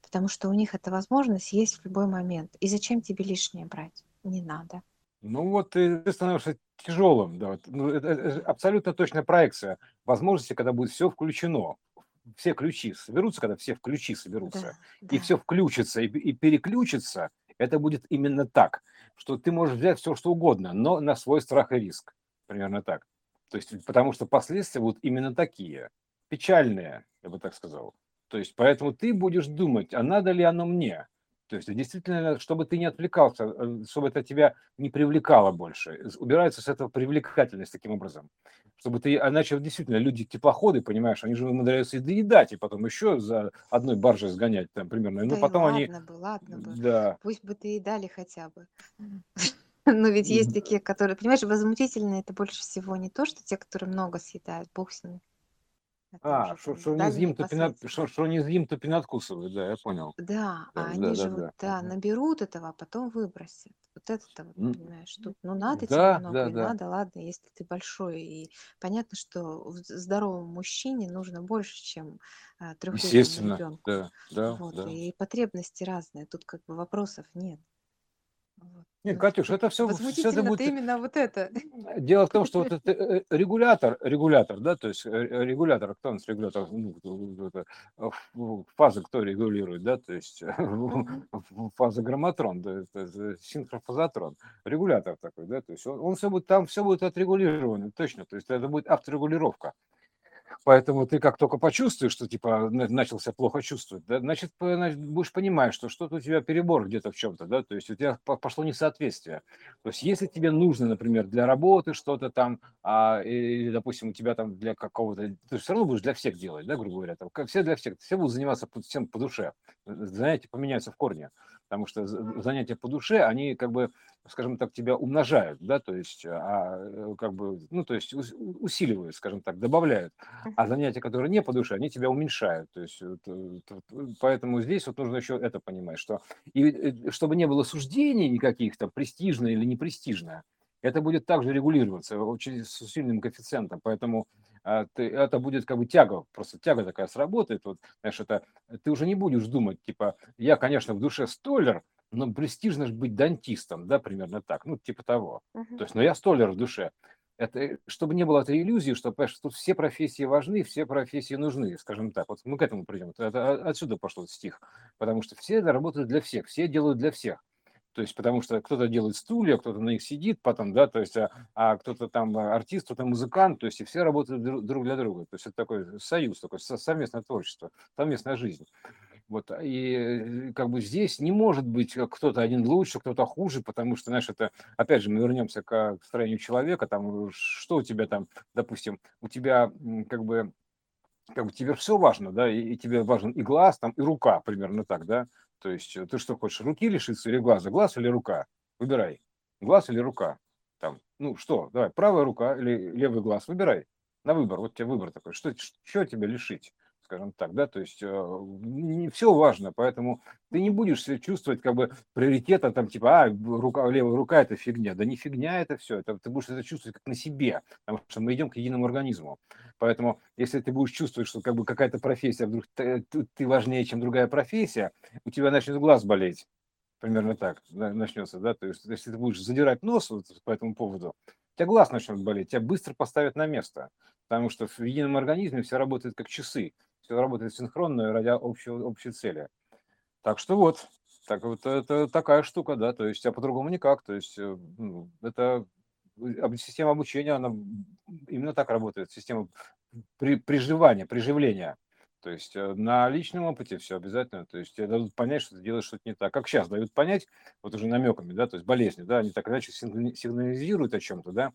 B: потому что у них эта возможность есть в любой момент. И зачем тебе лишнее брать? Не надо.
A: Ну вот ты становишься тяжелым. Да. Ну, это, это абсолютно точная проекция возможности, когда будет все включено все ключи соберутся, когда все в ключи соберутся, да, и да. все включится и, и переключится, это будет именно так, что ты можешь взять все, что угодно, но на свой страх и риск. Примерно так. То есть, потому что последствия будут именно такие, печальные, я бы так сказал. То есть, поэтому ты будешь думать, а надо ли оно мне? То есть действительно, чтобы ты не отвлекался, э, чтобы это тебя не привлекало больше. Убирается с этого привлекательность таким образом. Чтобы ты, а иначе действительно люди теплоходы, понимаешь, они же умудряются и доедать, и потом еще за одной баржей сгонять там примерно.
B: Ну,
A: да потом
B: ладно
A: они...
B: бы, ладно бы. Да. Пусть бы доедали хотя бы. Но ведь есть такие, которые, понимаешь, возмутительные это больше всего не то, что те, которые много съедают, бог с ними.
A: А, что, что, не з'їм, то пінат, що, що не з'їм, то пінат кусывают, да, я понял.
B: Да, а они да, же да, вот, да, наберут этого, а потом выбросят. Вот это-то, вот, понимаешь, тут, ну надо тебе много, да, и да. надо, ладно, если ты большой. И понятно, что здоровому мужчине нужно больше, чем а, трехлетнему ребенку.
A: да, да,
B: вот,
A: да.
B: И потребности разные, тут как бы вопросов нет.
A: Нет, Катюш, это все, все это будет...
B: именно вот это.
A: Дело в том, что вот это э, регулятор, регулятор, да, то есть э, регулятор, кто у нас регулятор, ну, это, фазы кто регулирует, да, то есть фаза грамматрон, да, синхрофазотрон, регулятор такой, да, то есть он, он все будет, там все будет отрегулировано, точно, то есть это будет авторегулировка. Поэтому ты как только почувствуешь, что типа начался плохо чувствовать, да, значит, будешь понимать, что что-то у тебя перебор где-то в чем-то, да, то есть у тебя пошло несоответствие. То есть если тебе нужно, например, для работы что-то там, а, или, допустим, у тебя там для какого-то, ты все равно будешь для всех делать, да, грубо говоря, там, все для всех, все будут заниматься всем по душе, занятия поменяются в корне потому что занятия по душе, они как бы, скажем так, тебя умножают, да, то есть, а, э, как бы, ну, то есть усиливают, скажем так, добавляют. А занятия, которые не по душе, они тебя уменьшают. То есть, поэтому здесь вот нужно еще это понимать, что и э, чтобы не было суждений никаких, там, престижное или непрестижное, это будет также регулироваться очень с сильным коэффициентом. Поэтому ты, это будет как бы тяга, просто тяга такая сработает, вот, знаешь, это, ты уже не будешь думать, типа, я, конечно, в душе столер, но престижно же быть дантистом, да, примерно так, ну, типа того. Uh-huh. То есть, но я столер в душе. Это, чтобы не было этой иллюзии, что, понимаешь, тут все профессии важны, все профессии нужны, скажем так. Вот мы к этому придем. Это, отсюда пошел стих. Потому что все это работают для всех, все делают для всех. То есть, потому что кто-то делает стулья, кто-то на них сидит потом, да, то есть, а, а кто-то там артист, кто-то музыкант, то есть, и все работают друг для друга. То есть, это такой союз, такое совместное творчество, совместная жизнь. Вот, и как бы здесь не может быть кто-то один лучше, кто-то хуже, потому что, знаешь, это, опять же, мы вернемся к строению человека, там, что у тебя там, допустим, у тебя как бы как бы тебе все важно, да, и, и тебе важен и глаз, там, и рука, примерно так, да, то есть э, ты что хочешь, руки лишиться или глаза? Глаз или рука? Выбирай. Глаз или рука? Там, ну что, давай, правая рука или левый глаз? Выбирай. На выбор. Вот тебе выбор такой. Что, что тебя лишить? Скажем так, да, то есть э, не все важно, поэтому ты не будешь себя чувствовать как бы приоритета, там, типа, а, рука, левая рука – это фигня. Да не фигня это все, это, ты будешь это чувствовать как на себе, потому что мы идем к единому организму. Поэтому, если ты будешь чувствовать, что как бы какая-то профессия, вдруг ты, ты важнее, чем другая профессия, у тебя начнет глаз болеть, примерно так начнется, да, то есть если ты будешь задирать нос вот по этому поводу, у тебя глаз начнет болеть, тебя быстро поставят на место, потому что в едином организме все работает как часы все работает синхронно ради общего, общей цели. Так что вот, так вот это такая штука, да, то есть, а по-другому никак, то есть, э, ну, это система обучения, она именно так работает, система при, приживания, приживления. То есть э, на личном опыте все обязательно, то есть тебе дадут понять, что ты делаешь что-то не так. Как сейчас дают понять, вот уже намеками, да, то есть болезни, да, они так иначе сигнализируют о чем-то, да,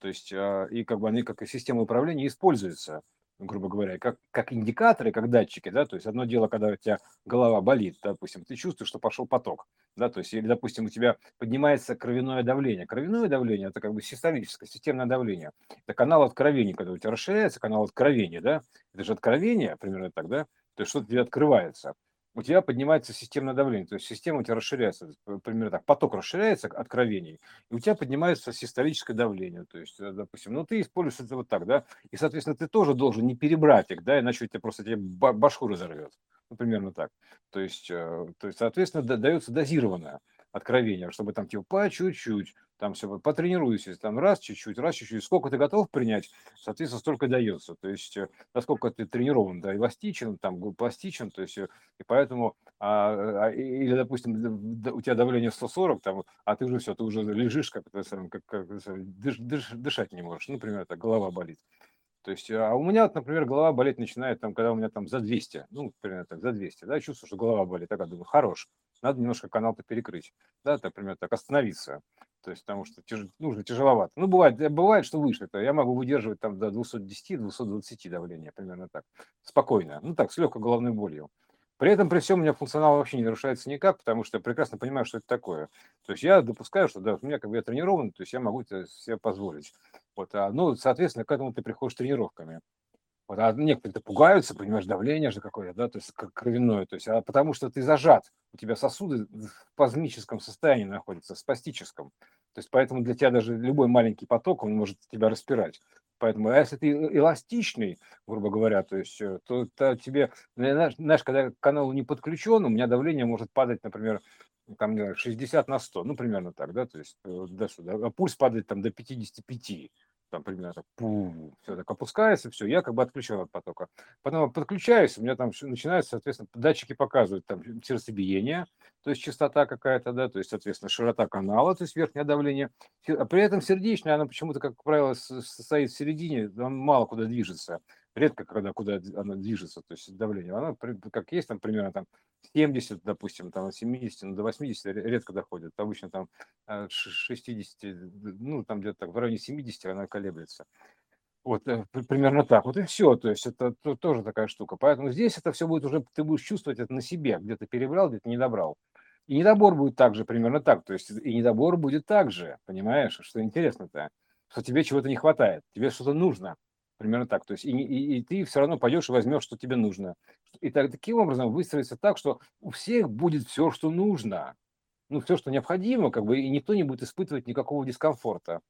A: то есть и как бы они как и система управления используются грубо говоря, как, как индикаторы, как датчики, да, то есть одно дело, когда у тебя голова болит, допустим, ты чувствуешь, что пошел поток, да, то есть, или, допустим, у тебя поднимается кровяное давление. Кровяное давление – это как бы систолическое, системное давление. Это канал откровения, когда у тебя расширяется канал откровения, да, это же откровение, примерно так, да, то есть что-то тебе открывается у тебя поднимается системное давление, то есть система у тебя расширяется, примерно так, поток расширяется откровений, и у тебя поднимается систолическое давление, то есть, э, допустим, ну ты используешь это вот так, да, и, соответственно, ты тоже должен не перебрать их, да, иначе у тебя просто тебе башку разорвет, ну, примерно так, то есть, э, то есть соответственно, дается дозированное откровение, чтобы там типа по чуть-чуть, там все, потренируйся, там раз чуть-чуть, раз чуть-чуть, сколько ты готов принять, соответственно, столько дается. То есть, э, насколько ты тренирован, да, эластичен, там, пластичен, то есть, э, и поэтому, а, а, или, допустим, у тебя давление 140, там, а ты уже все, ты уже лежишь, как, как, как дыш, дыш, дышать не можешь, например, так, голова болит. То есть, а у меня, например, голова болеть начинает, там, когда у меня там за 200, ну, примерно так, за 200, да, чувствую, что голова болит, так, думаю, хорош, надо немножко канал-то перекрыть, да, например, так, остановиться, то есть потому что тяж, нужно тяжеловато. Ну, бывает, бывает, что выше. Это я могу выдерживать там до 210-220 давления, примерно так. Спокойно. Ну так, с легкой головной болью. При этом, при всем, у меня функционал вообще не нарушается никак, потому что я прекрасно понимаю, что это такое. То есть я допускаю, что да, у меня как бы я тренирован, то есть я могу это себе позволить. Вот, а, ну, соответственно, к этому ты приходишь тренировками. Вот, а некоторые пугаются, понимаешь, давление же какое-то, да, то есть как кровяное, то есть, а потому что ты зажат, у тебя сосуды в пазмическом состоянии находятся, в спастическом. То есть поэтому для тебя даже любой маленький поток, он может тебя распирать. Поэтому, а если ты эластичный, грубо говоря, то есть, э, то, то тебе, знаешь, когда канал не подключен, у меня давление может падать, например, там 60 на 100, ну, примерно так, да, то есть э, до сюда, а пульс падает там до 55, там примерно так, пу, все так опускается, все, я как бы отключен от потока. Потом подключаюсь, у меня там начинаются, соответственно, датчики показывают там сердцебиение, то есть частота какая-то, да, то есть, соответственно, широта канала, то есть верхнее давление. А при этом сердечное, оно почему-то, как правило, стоит в середине, он мало куда движется редко когда куда она движется, то есть давление. Она как есть там примерно там 70, допустим, там от 70 ну, до 80 редко доходит. Обычно там 60, э, ну там где-то так, в районе 70 она колеблется. Вот э, примерно так. Вот и все. То есть это тоже такая штука. Поэтому здесь это все будет уже, ты будешь чувствовать это на себе, где-то перебрал, где-то не добрал. И недобор будет также примерно так. То есть и недобор будет так же, понимаешь, что интересно-то, что тебе чего-то не хватает, тебе что-то нужно. Примерно так. То есть и, и, и ты все равно пойдешь и возьмешь, что тебе нужно. И так, таким образом выстроится так, что у всех будет все, что нужно. Ну, все, что необходимо, как бы, и никто не будет испытывать никакого дискомфорта.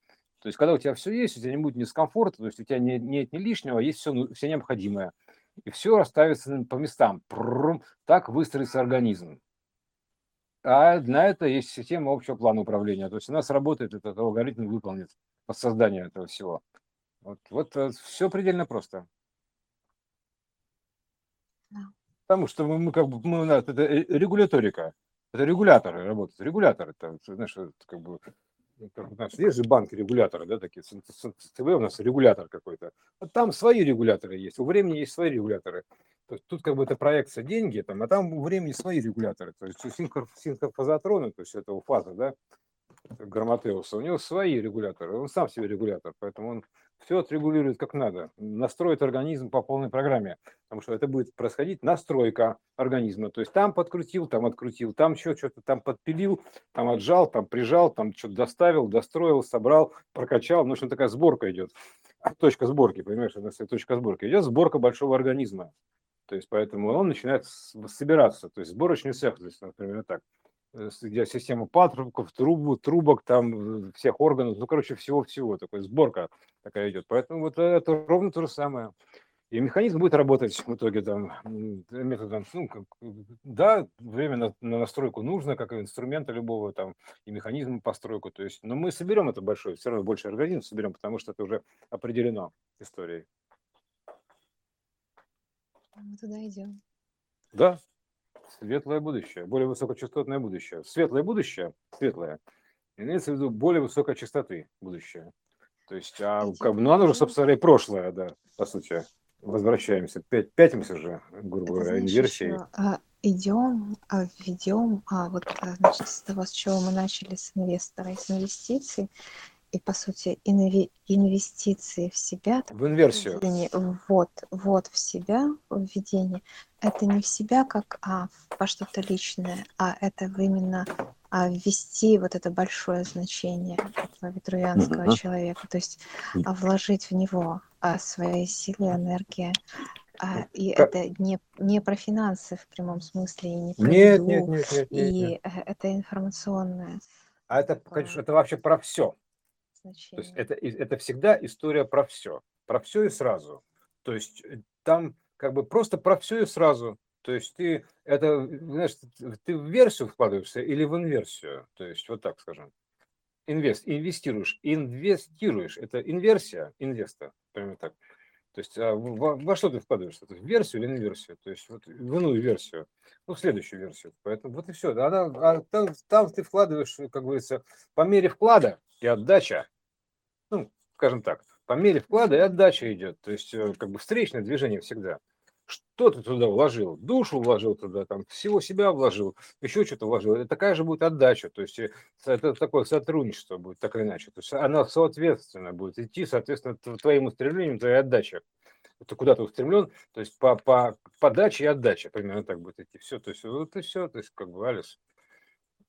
A: То есть, когда у тебя все есть, у тебя не будет дискомфорта, то есть у тебя нет, нет ни лишнего, а есть все, ну, все необходимое. И все расставится по местам. Прррр, так выстроится организм. А на это есть система общего плана управления. То есть у нас работает этот алгоритм выполнит по созданию этого всего. Вот, вот э, все предельно просто. Потому что мы, мы как бы мы, это э, регуляторика, это регуляторы работают. Регуляторы, это, знаешь, это как бы у нас есть же банки регуляторы, да, такие, ЦБ у нас регулятор какой-то. А там свои регуляторы есть, у времени есть свои регуляторы. То есть тут как бы это проекция деньги, там, а там у времени свои регуляторы. То есть у синхрофазотрона, то есть это у фазы, да, Грамотеуса, у него свои регуляторы, он сам себе регулятор, поэтому он все отрегулирует как надо, настроит организм по полной программе, потому что это будет происходить настройка организма, то есть там подкрутил, там открутил, там еще что-то там подпилил, там отжал, там прижал, там что-то доставил, достроил, собрал, прокачал, ну, общем, такая сборка идет, точка сборки, понимаешь, это точка сборки, идет сборка большого организма, то есть поэтому он начинает собираться, то есть сборочный цех, здесь, например, так, Э, где система патрубков, трубу, трубок, там всех органов, ну, короче, всего-всего, такой сборка такая идет. Поэтому вот это ровно то же самое. И механизм будет работать в итоге там методом, ну, как, да, время на, на настройку нужно, как и инструмента любого там, и механизм постройку, то есть, но мы соберем это большое, все равно больше организм соберем, потому что это уже определено историей.
B: Мы туда идем.
A: Да, светлое будущее, более высокочастотное будущее. Светлое будущее, светлое, имеется в виду более высокой частоты будущее. То есть, а как бы, ну оно же, собственно, и прошлое, да, по сути. Возвращаемся, пять, пятимся же, грубо говоря, инверсией.
B: А, идем, а, ведем, а, вот, а, значит, с того, с чего мы начали, с инвестора, с инвестиций, и по сути инви- инвестиции в себя
A: в инверсию
B: вот вот в себя введение это не в себя как а во что-то личное а это именно а, ввести вот это большое значение этого витруянского uh-huh. человека то есть а, вложить в него а, свои силы энергии а, и как? это не, не про финансы в прямом смысле, и не про
A: нет, еду, нет, нет, нет,
B: и
A: нет.
B: это информационное.
A: А это, конечно, это вообще про все значение. То есть это, это всегда история про все. Про все и сразу. То есть э, там как бы просто про все и сразу. То есть ты это, знаешь, ты в версию вкладываешься или в инверсию. То есть вот так скажем. Инвест, инвестируешь, инвестируешь. Это инверсия, инвеста, прямо так. То есть а во, во что ты вкладываешься? В версию или инверсию? То есть вот в иную версию, ну, в следующую версию. Поэтому вот и все. Она, а там, там ты вкладываешь, как говорится, по мере вклада и отдача ну, скажем так, по мере вклада и отдача идет. То есть, э, как бы встречное движение всегда. Что ты туда вложил? Душу вложил туда, там, всего себя вложил, еще что-то вложил. Это такая же будет отдача. То есть, э, это такое сотрудничество будет, так или иначе. То есть, она соответственно будет идти, соответственно, твоим устремлением, твоей отдаче. Это куда ты устремлен, то есть по, по подаче и отдаче примерно так будет идти. Все, то есть вот и все, то есть как бы Алис.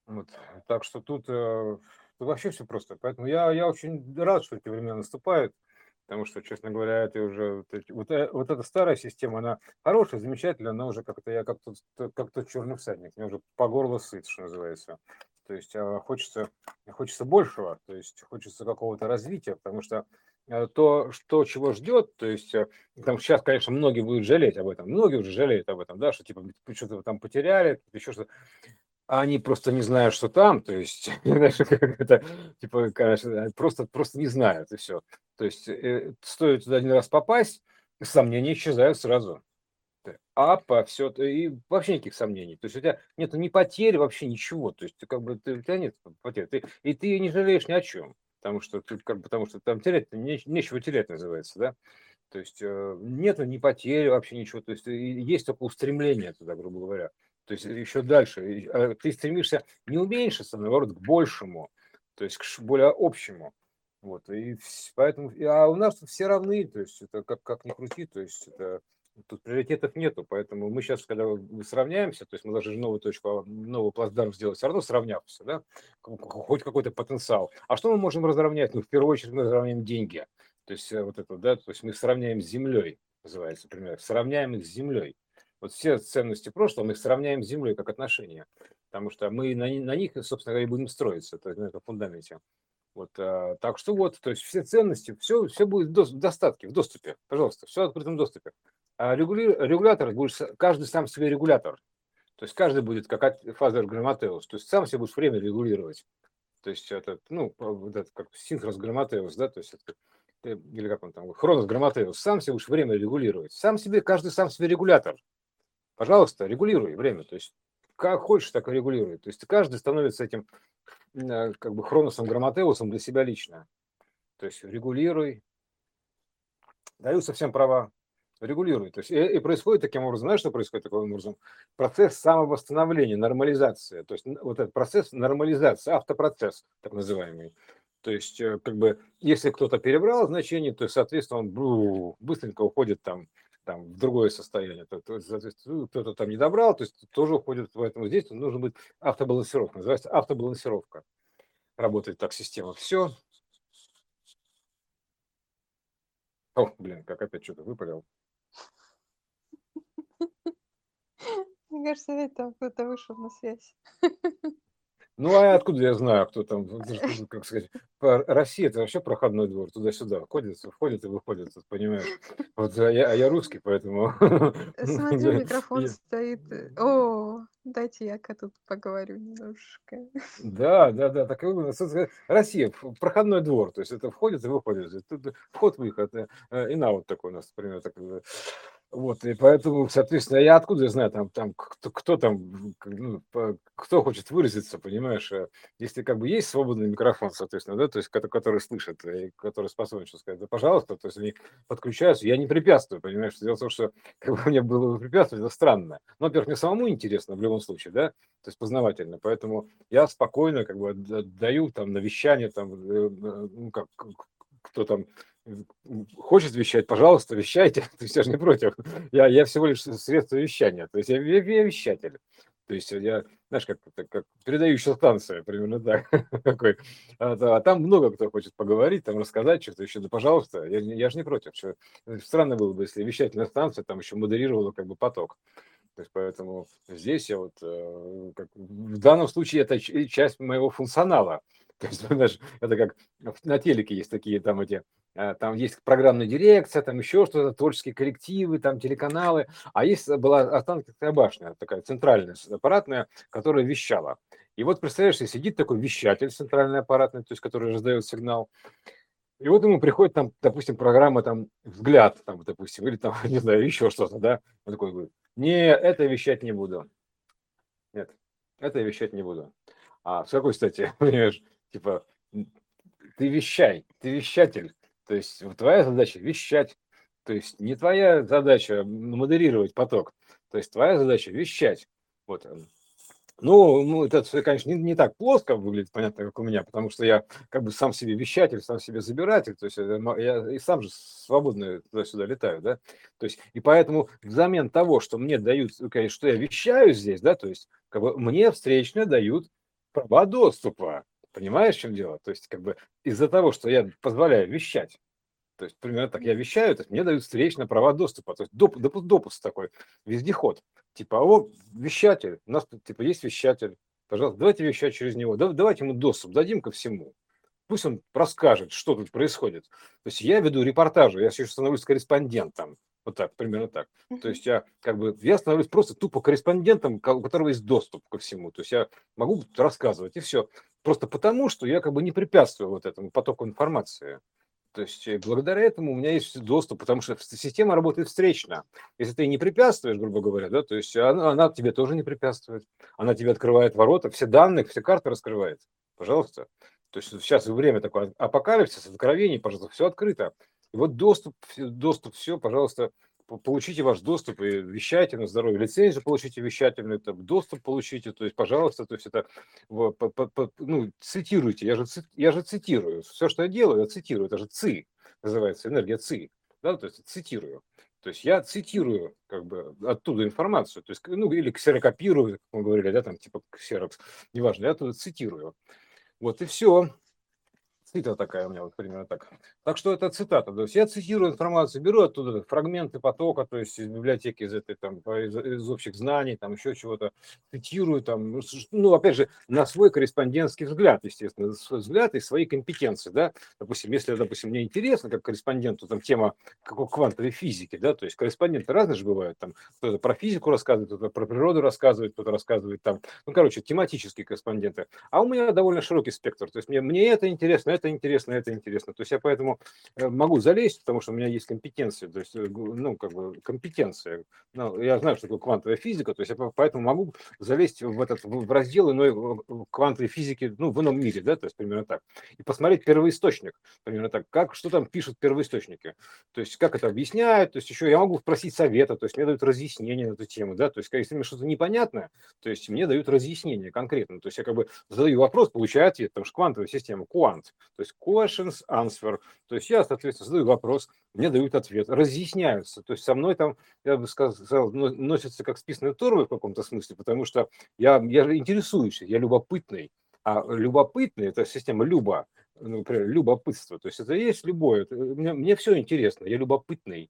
A: Вот. Так что тут э, вообще все просто. Поэтому я, я очень рад, что эти времена наступают, потому что, честно говоря, это уже вот, э, вот эта старая система, она хорошая, замечательная, но уже как-то я как тот, как тот черный всадник, мне уже по горло сыт, что называется. То есть а, хочется, хочется большего, то есть хочется какого-то развития, потому что э, то, что чего ждет, то есть э, там сейчас, конечно, многие будут жалеть об этом, многие уже жалеют об этом, да, что типа что-то там потеряли, еще что-то они просто не знают, что там, то есть, это, типа, конечно, просто, просто не знают, и все. То есть, э, стоит туда один раз попасть, сомнения исчезают сразу. А по все, и вообще никаких сомнений. То есть у тебя нет ни потерь, вообще ничего. То есть ты как бы ты, у тебя нет потерь. Ты, и ты не жалеешь ни о чем. Потому что ты как потому что там терять не, нечего терять называется, да. То есть э, нету ни потери вообще ничего. То есть есть только устремление туда, грубо говоря то есть еще дальше. А, ты стремишься не уменьшиться, а наоборот, к большему, то есть к более общему. Вот, и поэтому, а у нас все равны, то есть это как, как ни крути, то есть это, тут приоритетов нету, поэтому мы сейчас, когда мы сравняемся, то есть мы должны новую точку, новый плацдарм сделать, все равно сравняться, да, хоть какой-то потенциал. А что мы можем разровнять? Ну, в первую очередь мы разровняем деньги, то есть э, вот это, да, то есть мы сравняем с землей, называется, например, сравняем их с землей. Вот все ценности прошлого мы их сравняем с Землей как отношения, потому что мы на, на них, собственно говоря, и будем строиться, то есть на этом фундаменте. Вот, а, так что вот, то есть все ценности, все, все будет в достатке, в доступе, пожалуйста, все в открытом доступе. А регули, регулятор будет, каждый сам себе регулятор. То есть каждый будет как фазер грамматеус, то есть сам себе будет время регулировать. То есть это, ну, вот это как синхронс грамматеус, да, то есть это, или как он там, хронос грамматеус, сам себе будешь время регулировать. Сам себе, каждый сам себе регулятор. Пожалуйста, регулируй время. То есть как хочешь, так и регулируй. То есть каждый становится этим э, как бы хроносом грамматеусом для себя лично. То есть регулируй. Даю совсем права. Регулируй. То есть и, и происходит таким образом, знаешь, что происходит таким образом? Процесс самовосстановления, нормализация. То есть вот этот процесс нормализации, автопроцесс так называемый. То есть, э, как бы, если кто-то перебрал значение, то, соответственно, он быстренько уходит там там, в другое состояние. То, то, ну, кто-то там не добрал, то есть тоже уходит в этом. Здесь нужно быть автобалансировка. Называется автобалансировка. Работает так система. Все. О, блин, как опять что-то выпалил.
B: Мне кажется, это кто-то вышел на связь.
A: Ну, а откуда я знаю, кто там, как сказать, Россия это вообще проходной двор, туда-сюда, входит, входит и выходит, понимаешь? Вот а я, а я русский, поэтому...
B: Смотрю, микрофон стоит. О, дайте я-ка тут поговорю немножко.
A: Да, да, да, так Россия, проходной двор, то есть это входит и выходит, вход-выход, э, и на вот такой у нас, например, так, вот, и поэтому, соответственно, я откуда знаю, там, там кто, кто там, ну, кто хочет выразиться, понимаешь, э, если как бы есть свободный микрофон, соответственно, да, то есть который слышит и который способен что сказать, да, пожалуйста, то есть они подключаются, я не препятствую, понимаешь, дело в том, что как бы мне было бы препятствовать, это странно. Но, во-первых, мне самому интересно в любом случае, да, то есть познавательно, поэтому я спокойно как бы даю там навещание, там, э, ну, как, кто там хочет вещать, пожалуйста, вещайте. То есть я же не против. Я, я всего лишь средство вещания. То есть я, я, я вещатель. То есть я, знаешь, как, как передающая станция, примерно так. Какой. А, а там много кто хочет поговорить, там рассказать что-то еще. Да, пожалуйста, я, я же не против. Что, странно было бы, если вещательная станция там еще модерировала как бы поток. То есть поэтому здесь я вот, э, как, в данном случае это часть моего функционала. То есть, знаешь, это как на телеке есть такие там эти Э, там есть программная дирекция, там еще что-то, творческие коллективы, там телеканалы, а есть э, была Останкинская башня, такая центральная аппаратная, которая вещала. И вот представляешь, сидит такой вещатель центральный аппаратный, то есть который раздает сигнал, и вот ему приходит там, допустим, программа там «Взгляд», там, допустим, или там, не знаю, еще что-то, да, он такой говорит, не, это вещать не буду. Нет, это вещать не буду. А с какой стати, понимаешь, типа, ты вещай, ты вещатель, то есть твоя задача вещать. То есть не твоя задача модерировать поток. То есть твоя задача вещать. Вот. Ну, ну, это, конечно, не, не так плоско выглядит, понятно, как у меня, потому что я как бы сам себе вещатель, сам себе забиратель, то есть я и сам же свободно туда-сюда летаю, да, то есть и поэтому взамен того, что мне дают, конечно, что я вещаю здесь, да, то есть как бы мне встречно дают права доступа, Понимаешь, в чем дело? То есть, как бы из-за того, что я позволяю вещать, то есть, примерно так, я вещаю, то есть мне дают встречные права доступа, то есть доп, допуск, допуск такой, вездеход. Типа, о, вещатель, у нас типа есть вещатель, пожалуйста, давайте вещать через него, давайте ему доступ, дадим ко всему. Пусть он расскажет, что тут происходит. То есть я веду репортажи, я сейчас становлюсь корреспондентом. Вот так, примерно так. То есть я как бы, я становлюсь просто тупо корреспондентом, у которого есть доступ ко всему. То есть я могу рассказывать, и все. Просто потому, что я как бы не препятствую вот этому потоку информации. То есть э, благодаря этому у меня есть доступ, потому что система работает встречно. Если ты не препятствуешь, грубо говоря, да, то есть она, она тебе тоже не препятствует. Она тебе открывает ворота, все данные, все карты раскрывает. Пожалуйста. То есть сейчас время такое апокалипсис, откровений, пожалуйста, все открыто. И вот доступ, доступ, все, пожалуйста, получите ваш доступ и вещайте на здоровье, лицензию получите вещательную, там, доступ получите, то есть, пожалуйста, то есть это, ну, цитируйте, я же, я же цитирую, все, что я делаю, я цитирую, это же ЦИ, называется энергия ЦИ, да, то есть цитирую. То есть я цитирую как бы оттуда информацию, то есть, ну, или ксерокопирую, как мы говорили, да, там, типа ксерокс, неважно, я оттуда цитирую. Вот и все Цитата такая у меня вот примерно так. Так что это цитата. То есть я цитирую информацию, беру оттуда фрагменты потока, то есть из библиотеки, из этой там, из, из общих знаний, там еще чего-то, цитирую там, ну, ну, опять же, на свой корреспондентский взгляд, естественно, свой взгляд и свои компетенции, да. Допустим, если, допустим, мне интересно, как корреспонденту, там, тема какой квантовой физики, да, то есть корреспонденты разные же бывают, там, кто-то про физику рассказывает, кто-то про природу рассказывает, кто-то рассказывает там, ну, короче, тематические корреспонденты. А у меня довольно широкий спектр, то есть мне, мне это интересно, это интересно, это интересно. То есть я поэтому э, могу залезть, потому что у меня есть компетенция, то есть, э, ну, как бы компетенция. Ну, я знаю, что такое квантовая физика, то есть я поэтому могу залезть в этот в раздел иной квантовой физики, ну, в ином мире, да, то есть примерно так. И посмотреть первоисточник, примерно так, как, что там пишут первоисточники. То есть как это объясняют, то есть еще я могу спросить совета, то есть мне дают разъяснение на эту тему, да, то есть если мне что-то непонятное, то есть мне дают разъяснение конкретно, то есть я как бы задаю вопрос, получаю ответ, потому что квантовая система, квант, то есть questions, answer. То есть я, соответственно, задаю вопрос, мне дают ответ, разъясняются. То есть со мной там, я бы сказал, носятся как списанные торбы в каком-то смысле, потому что я, я интересуюсь, я любопытный. А любопытный – это система люба, ну, например, любопытство. То есть это есть любое. Мне, мне все интересно, я любопытный.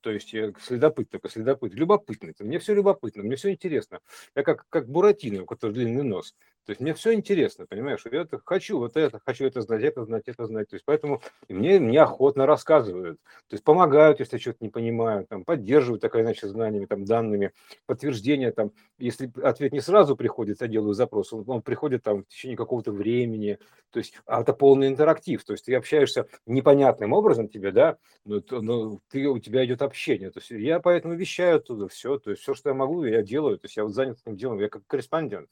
A: То есть я следопыт только, следопыт. Любопытный. Мне все любопытно, мне все интересно. Я как, как Буратино, у которого длинный нос. То есть мне все интересно, понимаешь? Я это хочу вот это, хочу это знать, это знать, это знать. То есть поэтому мне, мне охотно рассказывают. То есть помогают, если что-то не понимаю, там, поддерживают так или иначе знаниями, там, данными, подтверждения. Там, если ответ не сразу приходит, я делаю запрос, он, он приходит там в течение какого-то времени. То есть а это полный интерактив. То есть ты общаешься непонятным образом тебе, да, но, но ты, у тебя идет общение. То есть я поэтому вещаю оттуда все. То есть все, что я могу, я делаю. То есть я вот занят этим делом, я как корреспондент.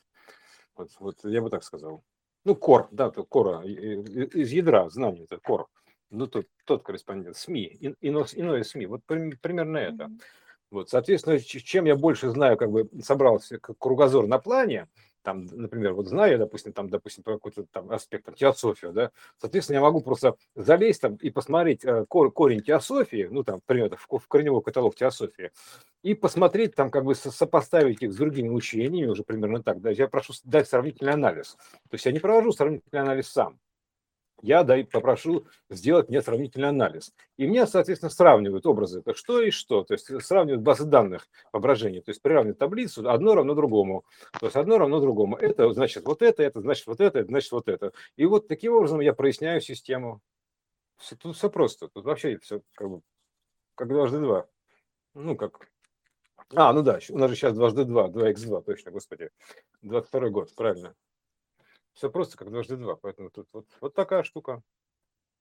A: Вот, вот я бы так сказал. Ну, кор, да, то кора, из ядра знаний, это кор. Ну, тот, тот корреспондент, СМИ, ино, иное СМИ, вот примерно это. Вот, соответственно, чем я больше знаю, как бы собрался кругозор на плане, там, например, вот знаю допустим, там, допустим, по какой-то там аспект, там, теософию, да, соответственно, я могу просто залезть там и посмотреть э, корень теософии, ну, там, примерно, в корневой каталог теософии, и посмотреть там, как бы сопоставить их с другими учениями уже примерно так, да, я прошу дать сравнительный анализ. То есть я не провожу сравнительный анализ сам, я дай, попрошу сделать мне сравнительный анализ. И мне, соответственно, сравнивают образы, это что и что, то есть сравнивают базы данных воображения, то есть приравнивают таблицу, одно равно другому, то есть одно равно другому. Это значит вот это, это значит вот это, это значит вот это. И вот таким образом я проясняю систему. Все, тут все просто, тут вообще все как бы как дважды два. Ну, как... А, ну да, у нас же сейчас дважды два, два х два, точно, господи. 22 год, правильно. Все просто как дважды два, поэтому тут вот, вот такая штука.